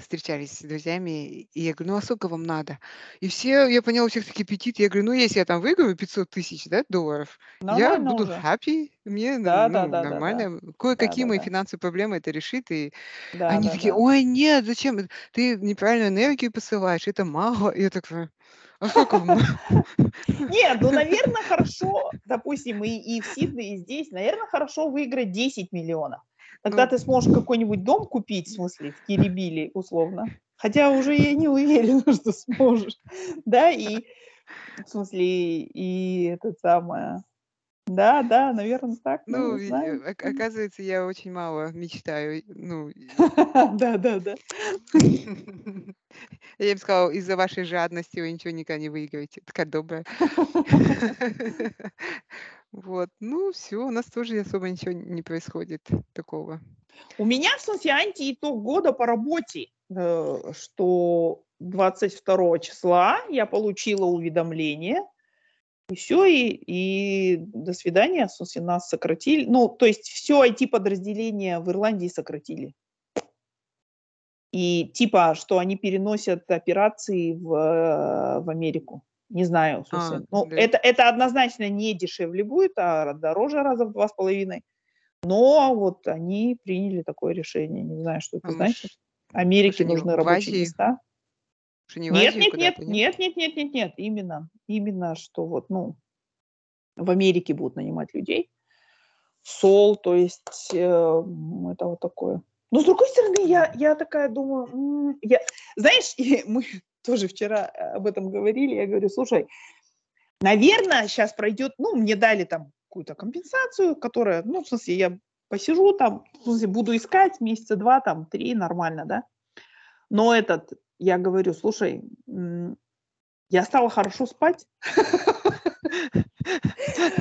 встречались с друзьями, и я говорю: "Ну, а сколько вам надо?" И все, я поняла, у всех такие аппетиты. Я говорю: "Ну, если я там выиграю 500 тысяч, да, долларов, я Нормально буду happy, мне, ну, да, да, да. нормально. Кое-какие мои финансовые проблемы это решит". И они такие. "Ой, нет, зачем? Ты неправильную энергию посылаешь, это мало". И я такая: "А на" Нет, ну, наверно, хорошо, допустим, и и в Сиднее, и здесь, наверно, хорошо выиграть 10 миллионов. Тогда Ну ты сможешь какой-нибудь дом купить, в смысле, в Кирибили, условно. Хотя уже я не уверена, что сможешь. Да, и в смысле, и этот самое Да, да, наверно, так, ну, Ну, и, э, ока оказывается, я очень мало мечтаю, ну, Да, да, да. Я им сказала: "Из-за вашей жадности вы ничего никогда не выиграете". Такая добрая. Вот, ну, всё, у нас тоже особо ничего не происходит такого. У меня, в смысле, антиитог года по работе, э, что 22 числа я получила уведомление, и всё, и и до свидания. Смысле, нас сократили. Ну, то есть всё IT-подразделение в Ирландии сократили. И типа, что они переносят операции в, э, в Америку. Не знаю, в А, ну, да? это это однозначно не дешевле будет, а дороже раза в 2,5. Но вот они приняли такое решение. Не знаю, что А это значит. мож может, Америке они нужны рабочие места. Они в Нет Азию нет нет, нет? нет нет нет нет нет, именно именно что вот, ну, в Америке будут нанимать людей. Сол, то есть, э, это вот такое. Но, с другой стороны, я я такая думаю, я знаешь, мы тоже вчера, э, об этом говорили. Я говорю: "Слушай, наверно, щас пройдет" ну, мне дали там какую-то компенсацию, которая, ну, в смысле, я посижу там, в смысле, буду искать месяца 2, там 3, нормально, да. Но этот, я говорю: "Слушай, я стала хорошо спать".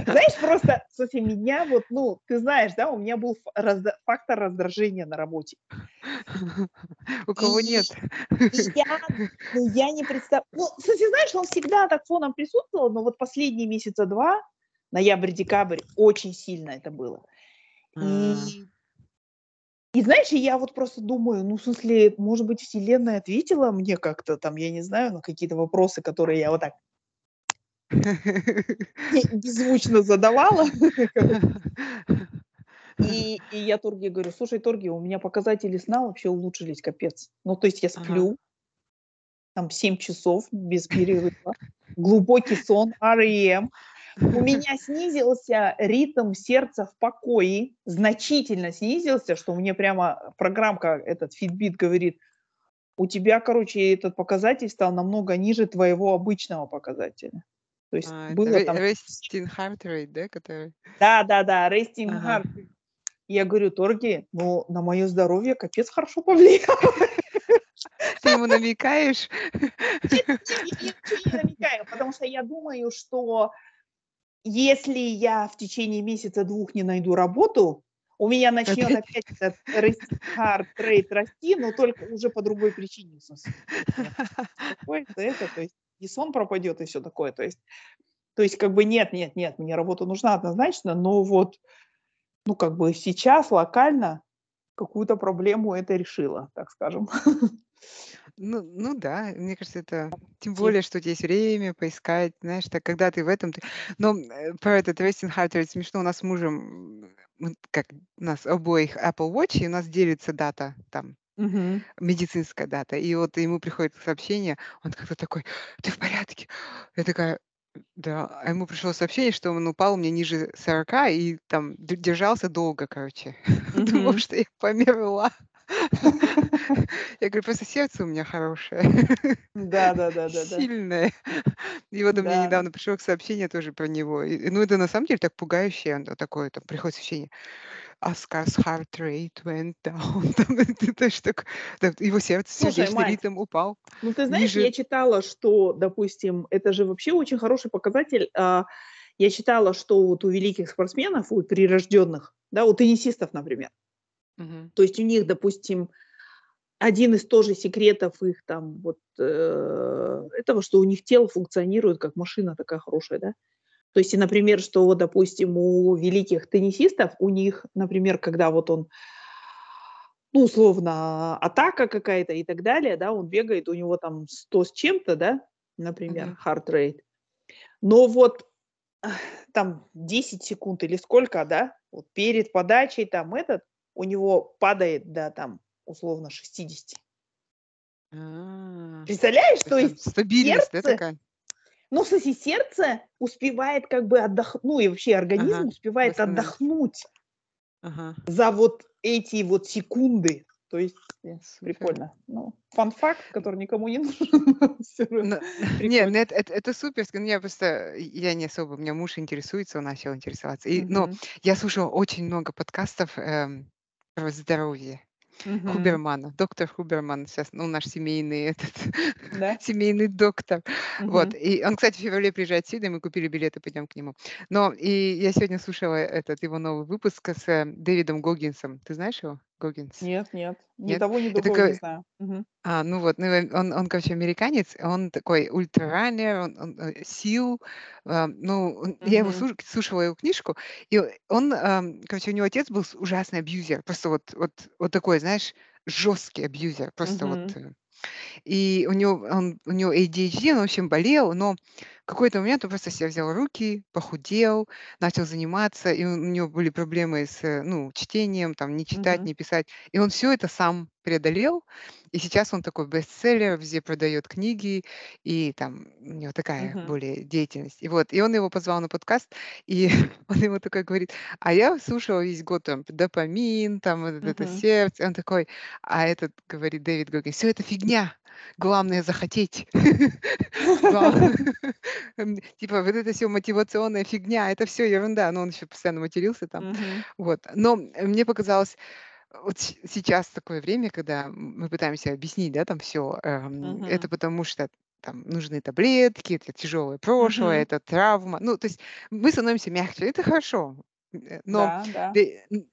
Знаешь, просто, смысле, меня вот, ну, ты знаешь, да, у меня был фактор раздражения на работе. У кого И нет? и я, ну, я не представ ну, смысле, знаешь, он всегда так фоном присутствовал, но вот последние месяца 2, ноябрь-декабрь, очень сильно это было. И и знаешь, я вот просто думаю, ну, в смысле, может быть, Вселенная ответила мне как-то там, я не знаю, на какие-то вопросы, которые я вот так беззвучно задавала. И и я Торги говорю: "Слушай, Торги, у меня показатели сна вообще улучшились капец". Ну, то есть я Ага. сплю там 7 часов без перерыва, глубокий сон, REM. У меня снизился ритм сердца в покое, значительно снизился, что мне прямо программка, этот Fitbit говорит: "У тебя, короче, этот показатель стал намного ниже твоего обычного показателя". То есть А, было там resting heart rate, да, который? Да-да-да, resting Ага. heart rate. Я говорю: "Торги, ну, на моё здоровье капец хорошо повлияло". Ты ему намекаешь? Нет я ничего не намекаю, потому что я думаю, что если я в течение месяца 2 не найду работу, у меня начнет Опять? этот heart rate расти, но только уже по другой причине, в смысле. То есть меня там беспокоит это, то есть и сон пропадет, и всё такое. То есть то есть как бы нет нет нет, мне работа нужна однозначно, но вот, ну, как бы сейчас локально какую-то проблему это решило, так скажем. Ну ну да, мне кажется, это тем более, что у тя есть время поискать, знаешь, так когда ты в этом ты Но, э, про этот resting heart rate смешно. У нас с мужем, мы как, у нас обоих Apple Watch, и у нас делится дата там, Мгм. медицинская дата. И вот ему приходит сообщение, он как-то такой: "Ты в порядке?" Я такая: "Да". А ему пришло сообщение, что он упал у меня ниже 40 и там д держался долго, короче. Думал, Мгм. что я померла. Я говорю: "Просто сердце у меня хорошее, Да да да да сильное". И вот у меня Да. недавно пришло сообщение тоже про него. Ну, это на самом деле так пугающе. Оно такое, там приходит сообщение: "Oscar's heart rate went down". Это тоже так, его сердце, Слушай, сердечный Мать, ритм упал ну, ты знаешь, ниже я читала, что, допустим, это же вообще очень хороший показатель. А, я читала, что вот у великих спортсменов, у прирожденных, да, у теннисистов, например Мгм. то есть у них, допустим, один из тоже секретов их там вот, э, этого, что у них тело функционирует как машина такая хорошая, да. То есть, например, что, вот, допустим, у великих теннисистов, у них, например, когда вот он, ну, условно, атака какая-то и так далее, да, он бегает, у него там 100 с чем-то, да, например, heart rate. Но вот там 10 секунд или сколько, да, вот перед подачей там этот, у него падает до там условно 60. А, Представляешь, то то есть стабильность, да, сердце, такая? ну, в смысле, сердце успевает как бы отдохнуть, ну, и вообще организм Ага, успевает отдохнуть Ага, за вот эти вот секунды. То есть э, супер. прикольно. Ну, фан-факт, который никому не нужен. Ну, не, ну это, это, это супер. Ну, я просто, я не особо, у меня муж интересуется, он начал интересоваться. И, но Мгм. я слушала очень много подкастов эм, про здоровье. Мгм. Хубермана, доктор Хуберман, сейчас, ну, наш семейный этот, Да? семейный доктор. Вот, Мгм. и он, кстати, в феврале приезжает сюда, и мы купили билеты, пойдем к нему. Но и я сегодня слушала этот его новый выпуск с э, Дэвидом Гоггинсом. Ты знаешь его? Гоггинс? Нет, нет. Ни Нет? того, ни другого не ка- знаю. Мгм. а, ну вот, ну, э, он, он, короче, американец, он такой ультрараннер, он, он, э, сил, а, ну, он- я его Мгм. слуш- слушала его книжку, и он, ам, короче, у него отец был ужасный абьюзер, просто вот, вот, вот такой, знаешь, жесткий абьюзер, просто вот. Мгм. э, И у него, он, у него ADHD, он, в общем, болел, но какой-то момент он просто себя взял руки, похудел, начал заниматься, и у него были проблемы с, э, ну, чтением, там, не читать, Мгм. не писать. И он все это сам преодолел, и сейчас он такой бестселлер, везде продает книги, и там у него такая Мгм. более деятельность. И вот, и он его позвал на подкаст, и он ему такой говорит, а я слушала весь год там допамин, там вот это Мгм. сердце. Он такой, а этот, говорит Дэвид Гоггин, все это фигня, главное захотеть. Типа вот это все мотивационная фигня, это все ерунда. Но он еще постоянно матерился там. Вот. Но мне показалось, вот сейчас такое время, когда мы пытаемся объяснить, да, там все, Мгм. это потому что там нужны таблетки, это тяжелое прошлое, это травма. Ну, то есть мы становимся мягче, это хорошо. Э, Но, Да, да.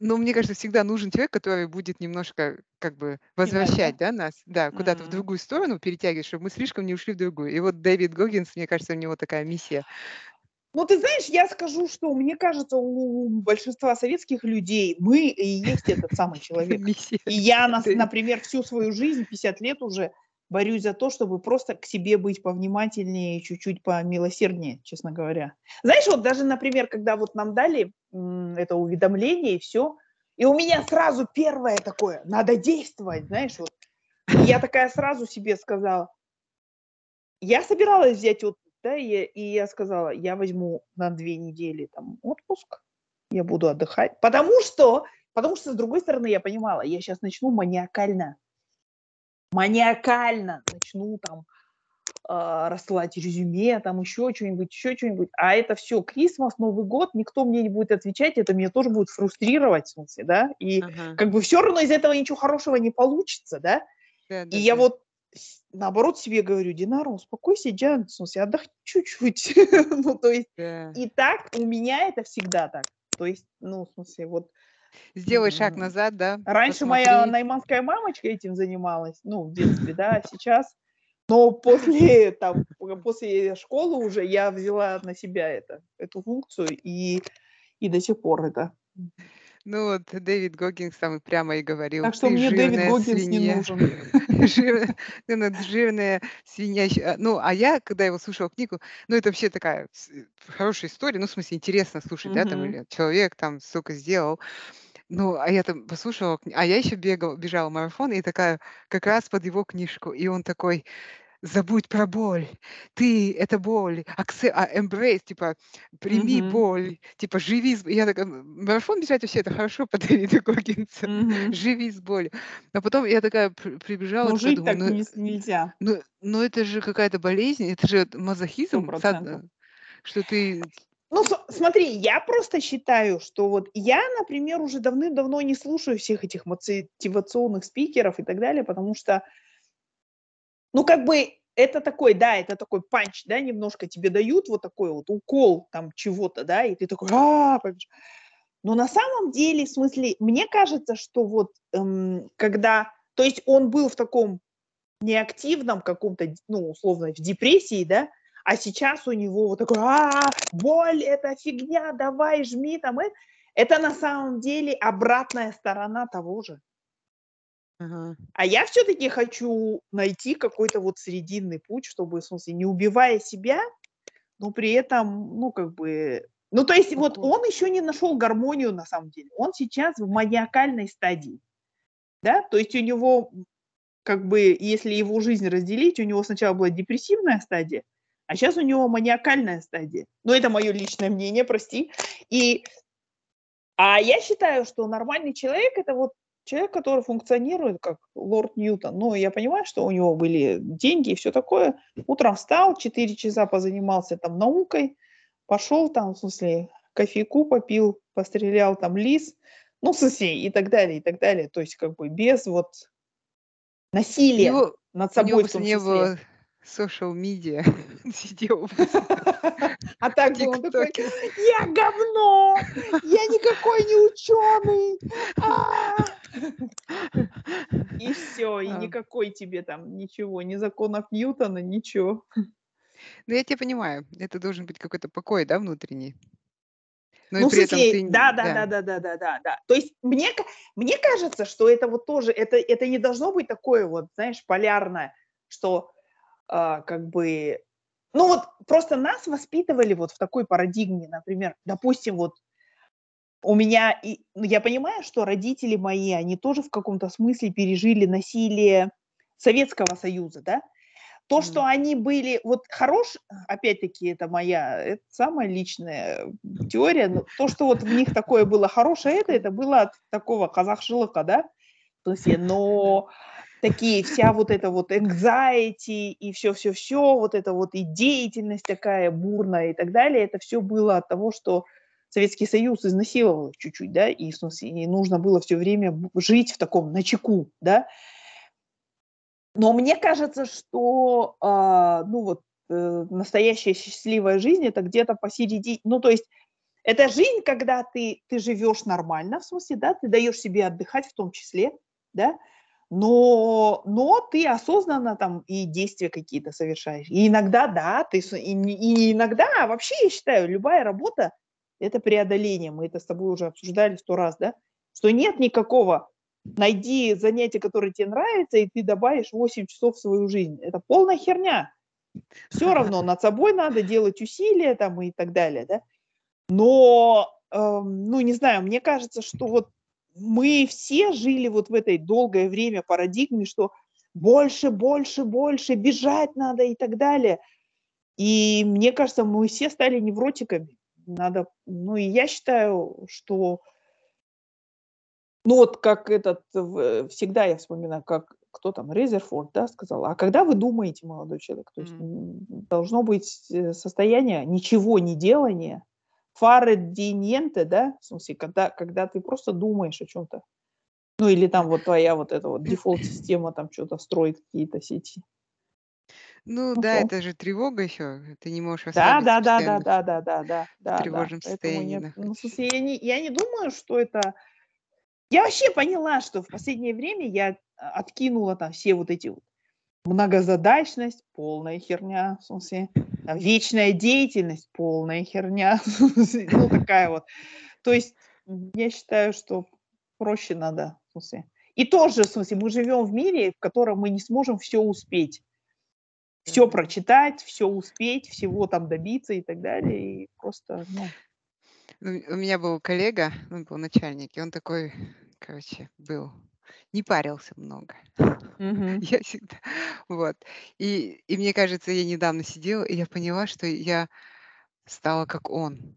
но мне кажется, всегда нужен человек, который будет немножко как бы возвращать, да? нас, да, куда-то в М. другую сторону перетягивать, чтобы мы слишком не ушли в другую. И вот Дэвид Гоггинс, мне кажется, у него такая миссия. Ну, ты знаешь, я скажу, что мне кажется, у большинства советских людей мы и есть этот самый человек. И я, например, всю свою жизнь, 50 лет уже, борюсь за то, чтобы просто к себе быть повнимательнее и чуть-чуть помилосерднее, честно говоря. Знаешь, вот даже, например, когда вот нам дали это уведомление и все, и у меня сразу первое такое, надо действовать, знаешь, вот. И я такая сразу себе сказала, я собиралась взять отпуск, да, и, и я сказала, я возьму на две недели там отпуск, я буду отдыхать, потому что, потому что с другой стороны я понимала, я сейчас начну маниакально, маниакально начну там а, рассылать резюме, там еще что-нибудь, еще что-нибудь, а это все Крисмас, Новый год, никто мне не будет отвечать, это меня тоже будет фрустрировать, в смысле, да, и Ага. как бы все равно из этого ничего хорошего не получится, да, Да, и да, я вот наоборот себе говорю, Динара, успокойся, Диан, в смысле, отдохни чуть-чуть. Ну, то есть, Да. и так у меня это всегда так. То есть, ну, в смысле, вот Сделай шаг назад, да, раньше моя посмотри. найманская мамочка этим занималась, ну, в детстве, да, а сейчас. Но после, там, после школы уже я взяла на себя это, эту функцию и, и до сих пор это. Ну вот Дэвид Гоггинс там прямо и говорил, Так что мне Дэвид Гоггинс не свинья. нужен. Жирная, ты вот жирная свинья. а, Ну, а я, когда его слушала книгу, ну, это вообще такая хорошая история, ну, в смысле, интересно слушать, да, там, или человек там столько сделал. Ну, а я там послушала, кни- а я еще бегала, бежала марафон, и такая как раз под его книжку, и он такой, забудь про боль, ты это боль, аксе- а, embrace, типа, прими Мгм. боль, типа, живи с... б-». Я такая, «М, марафон бежать вообще это хорошо по Дэвиду Гоггинсу, Мгм. живи с болью. А потом я такая при- прибежала, Но такая жить думаю, так ну, не, с- нельзя, ну, ну это же какая-то болезнь, это же сто мазохизм, сад- процентов. что ты... Ну, смотри, я просто считаю, что вот я, например, уже давным-давно не слушаю всех этих мотивационных спикеров и так далее, потому что, ну, как бы это такой, да, это такой панч, да, немножко тебе дают вот такой вот укол там чего-то, да, и ты такой, а, побежал». Но на самом деле, в смысле, мне кажется, что вот эм, когда, то есть он был в таком неактивном каком-то, ну, условно, в депрессии, да, а сейчас у него вот такой, а, боль, это фигня, давай, жми там. э». Это на самом деле обратная сторона того же. Ага. А я все-таки хочу найти какой-то вот срединный путь, чтобы, в смысле, не убивая себя, но при этом, ну, как бы... Ну, то есть вот он еще не нашел гармонию на самом деле. Он сейчас в маниакальной стадии, да? То есть у него, как бы, если его жизнь разделить, у него сначала была депрессивная стадия, а сейчас у него маниакальная стадия. Ну, это мое личное мнение, прости. И, а я считаю, что нормальный человек – это вот человек, который функционирует как лорд Ньютон. Ну, я понимаю, что у него были деньги и все такое. Утром встал, 4 часа позанимался там наукой, пошел там, в смысле, кофейку попил, пострелял там лис, ну, в смысле, и так далее, и так далее. То есть, как бы без вот насилия него, над у него собой в том не числе. было social media. Сидел А так в бы он такой, я говно, я никакой не ученый. И все, и А. никакой тебе там ничего, ни законов Ньютона, ничего. Ну, я тебя понимаю. Это должен быть какой-то покой, да, внутренний. Но Ну, при этом ты... да, да, Да. да, да, да, да, да. То есть мне, мне кажется, что это вот тоже, это, это не должно быть такое вот, знаешь, полярное, что а, как бы, ну вот просто нас воспитывали вот в такой парадигме, например, допустим, вот у меня, и, ну, я понимаю, что родители мои, они тоже в каком-то смысле пережили насилие Советского Союза, да, то, что Мгм. они были, вот хорош, опять-таки, это моя, это самая личная теория, но то, что вот в них такое было хорошее, это, это было от такого казахшылыка, да, в смысле, но такие, вся вот эта вот anxiety и все-все-все, вот эта вот и деятельность такая бурная и так далее, это все было от того, что Советский Союз изнасиловал чуть-чуть, да, и, в смысле, и нужно было все время жить в таком начеку, да, но мне кажется, что, а, ну вот, э, настоящая счастливая жизнь это где-то посередине, ну то есть это жизнь, когда ты, ты живешь нормально, в смысле, да, ты даешь себе отдыхать в том числе, да, но, но ты осознанно там и действия какие-то совершаешь. И иногда, да, ты, и, и иногда, а вообще я считаю, любая работа– это преодоление. Мы это с тобой уже обсуждали сто раз, да, что нет никакого найди занятие, которое тебе нравится, и ты добавишь 8 часов в свою жизнь. Это полная херня. Все равно над собой надо делать усилия там и так далее, да. Но, эм, ну, не знаю, мне кажется, что вот мы все жили вот в этой долгое время парадигме, что больше, больше, больше, бежать надо и так далее. И мне кажется, мы все стали невротиками. Надо, ну, и я считаю, что ну вот как этот, в- всегда я вспоминаю, как кто там, Резерфорд, да, сказал, а когда вы думаете, молодой человек, то есть м, должно быть э, состояние ничего не делания, фары диенте, да, в смысле, когда, когда ты просто думаешь о чем-то. Ну или там вот твоя вот эта вот дефолт-система там что-то строит какие-то сети. Ну Ну да, это же тревога еще. Ты не можешь Да, да, да, да, да, да, да, да, в да, да. тревожном Поэтому состоянии нет, ну, в смысле, я не, я не думаю, что это Я вообще поняла, что в последнее время я а, откинула там все вот эти вот многозадачность, полная херня, в смысле, там, вечная деятельность, полная херня, ну такая вот. То есть я считаю, что проще надо, в смысле. И тоже, в смысле, мы живем в мире, в котором мы не сможем все успеть, все прочитать, все успеть, всего там добиться и так далее, и просто, ну, Ну, У меня был коллега, он был начальник, и он такой, короче, был, не парился много. мгм, Я всегда, вот. И, и мне кажется, я недавно сидела, и я поняла, что я стала как он.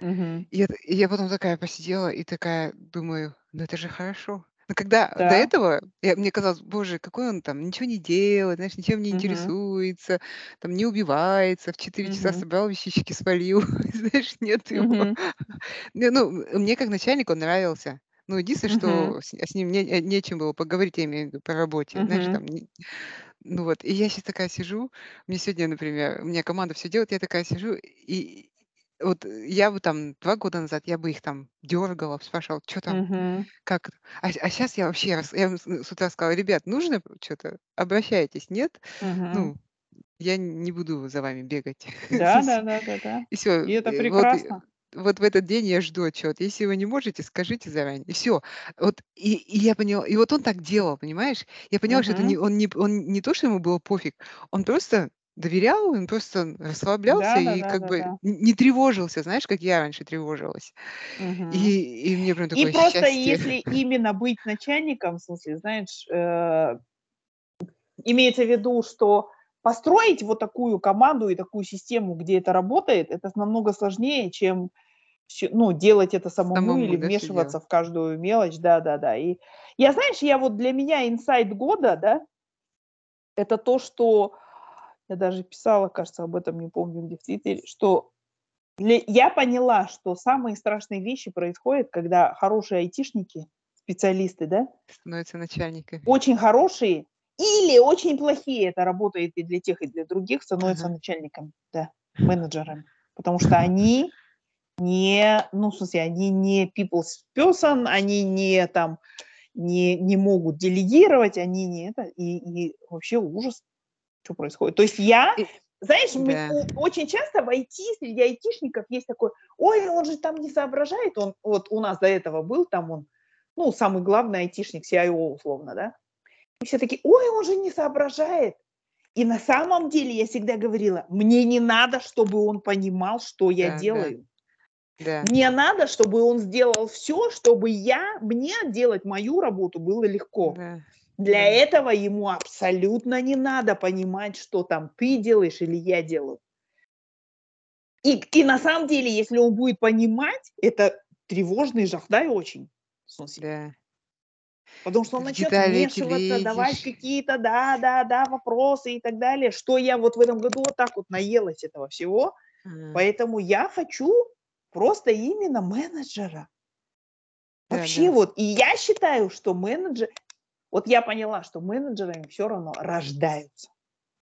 мгм. И, это- и я потом такая посидела и такая думаю, ну это же хорошо. Но когда до да, этого я- мне казалось, боже, какой он там, ничего не делает, знаешь, ничем не мгм, интересуется, там не убивается, в 4 часа мгм, собрал вещички, свалил, знаешь, нет его. мгм, Не, Ну, м- мне как начальник он нравился. Ну, единственное, что с, с ним не, э, нечем было поговорить, я имею в виду, по работе, знаешь, там, не- ну вот, и я сейчас такая сижу, мне сегодня, например, у меня команда все делает, я такая сижу, и вот э, я бы там два года назад, я бы их там дергала, спрашивала, что там, Мгм. как, а, сейчас я вообще, рас- я им с с утра сказала, ребят, нужно что-то, обращайтесь, нет? Мгм. Ну, я не буду за вами бегать. Да, да, да, да, да. И все. И это Вот, и- прекрасно. Вот в этот день я жду отчет. Если вы не можете, скажите заранее. И все. Вот и, и я поняла. И вот он так делал, понимаешь? Я поняла, что это не он не он не то, что ему было пофиг, он просто доверял, он просто расслаблялся Да, и да, как да, бы да. не тревожился, знаешь, как я раньше тревожилась. Мгм. И, и мне прям И такое просто счастье. если именно быть начальником, в смысле, знаешь, э, имеется в виду, что построить вот такую команду и такую систему, где это работает, это намного сложнее, чем ну, делать это самому, Самому, или вмешиваться делать. в каждую мелочь, да-да-да. И я, знаешь, я вот для меня инсайт года, да, это то, что я даже писала, кажется, об этом, не помню где в Твиттере, что для- я поняла, что самые страшные вещи происходят, когда хорошие айтишники, специалисты, да, Становится начальниками. очень хорошие или очень плохие, это работает и для тех, и для других, становятся Ага. начальниками, да, менеджерами. Потому что они не, ну, в смысле, они не people's person, они не там, не, не могут делегировать, они не это, и, и вообще ужас, что происходит. То есть я, знаешь, мы- да. у- очень часто в IT, среди айтишников есть такой, ой, он же там не соображает, он, вот у нас до этого был там он, ну, самый главный айтишник, CIO условно, да, и все такие, ой, он же не соображает. И на самом деле я всегда говорила, мне не надо, чтобы он понимал, что я Да, да. делаю. Да. Мне надо, чтобы он сделал все, чтобы я, мне делать мою работу было легко. Да. Для да. этого ему абсолютно не надо понимать, что там ты делаешь или я делаю. И, и на самом деле, если он будет понимать, это тревожный жах, да, и очень. Да. Потому что он начнет вмешиваться, давать какие-то, да, да, да, вопросы и так далее. Что я вот в этом году вот так вот наелась этого всего. М. Поэтому я хочу просто именно менеджера. Да, Вообще да. вот. И я считаю, что менеджер... Вот я поняла, что менеджерами все равно рождаются.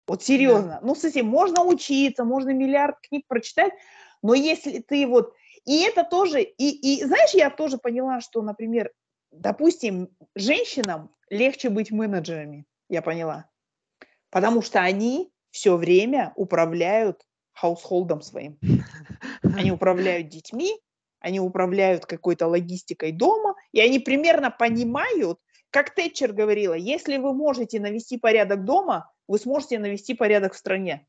Вот серьезно. Ну, кстати, можно учиться, можно миллиард книг прочитать, но если ты вот... И это тоже... И, и знаешь, я тоже поняла, что, например, допустим, женщинам легче быть менеджерами, я поняла. Потому что они все время управляют хаусхолдом своим. Они управляют детьми, они управляют какой-то логистикой дома, и они примерно понимают, как Тэтчер говорила, если вы можете навести порядок дома, вы сможете навести порядок в стране.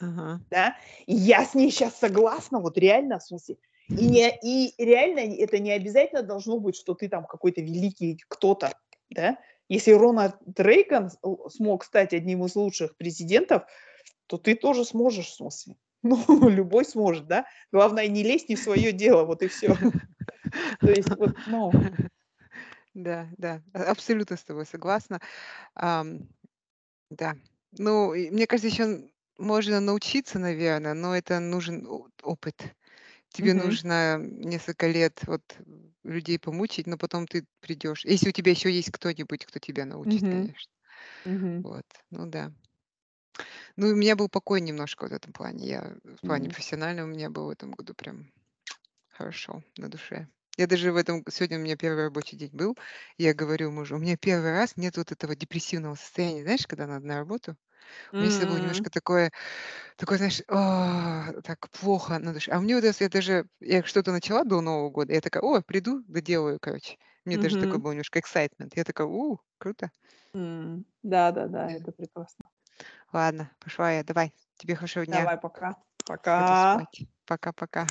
Ага. Да? И я с ней сейчас согласна, вот реально, в смысле. И, не, и реально это не обязательно должно быть, что ты там какой-то великий кто-то. Да? Если Рональд Рейган смог стать одним из лучших президентов, то ты тоже сможешь, в смысле. Ну, любой сможет, да? Главное, не лезь не в свое дело, вот и все. То есть, вот, ну, Да, да, а- абсолютно с тобой согласна. Да. Ну, мне кажется, еще можно научиться, наверное, но это нужен опыт. Тебе мгм, нужно несколько лет вот людей помучить, но потом ты придешь. Если у тебя еще есть кто-нибудь, кто тебя научит, мгм, конечно. мгм, Вот, ну да. Ну, у меня был покой немножко в этом плане. Я в плане м. профессиональном у меня был в этом году прям хорошо на душе. Я даже в этом сегодня у меня первый рабочий день был. Я говорю мужу, у меня первый раз нет вот этого депрессивного состояния, знаешь, когда надо на работу. У меня всегда было М, немножко такое, такое, знаешь, «А, так плохо на душе. А мне вот если я даже, я что-то начала до Нового года, я такая, о, приду, доделаю, короче. Мне даже такой мгм, был немножко excitement. Я такая, у, круто. м. Да, да, да, Да. это прекрасно. Ладно, пошла я. Давай, тебе хорошего дня. Давай, пока. Пока. спать. Пока-пока.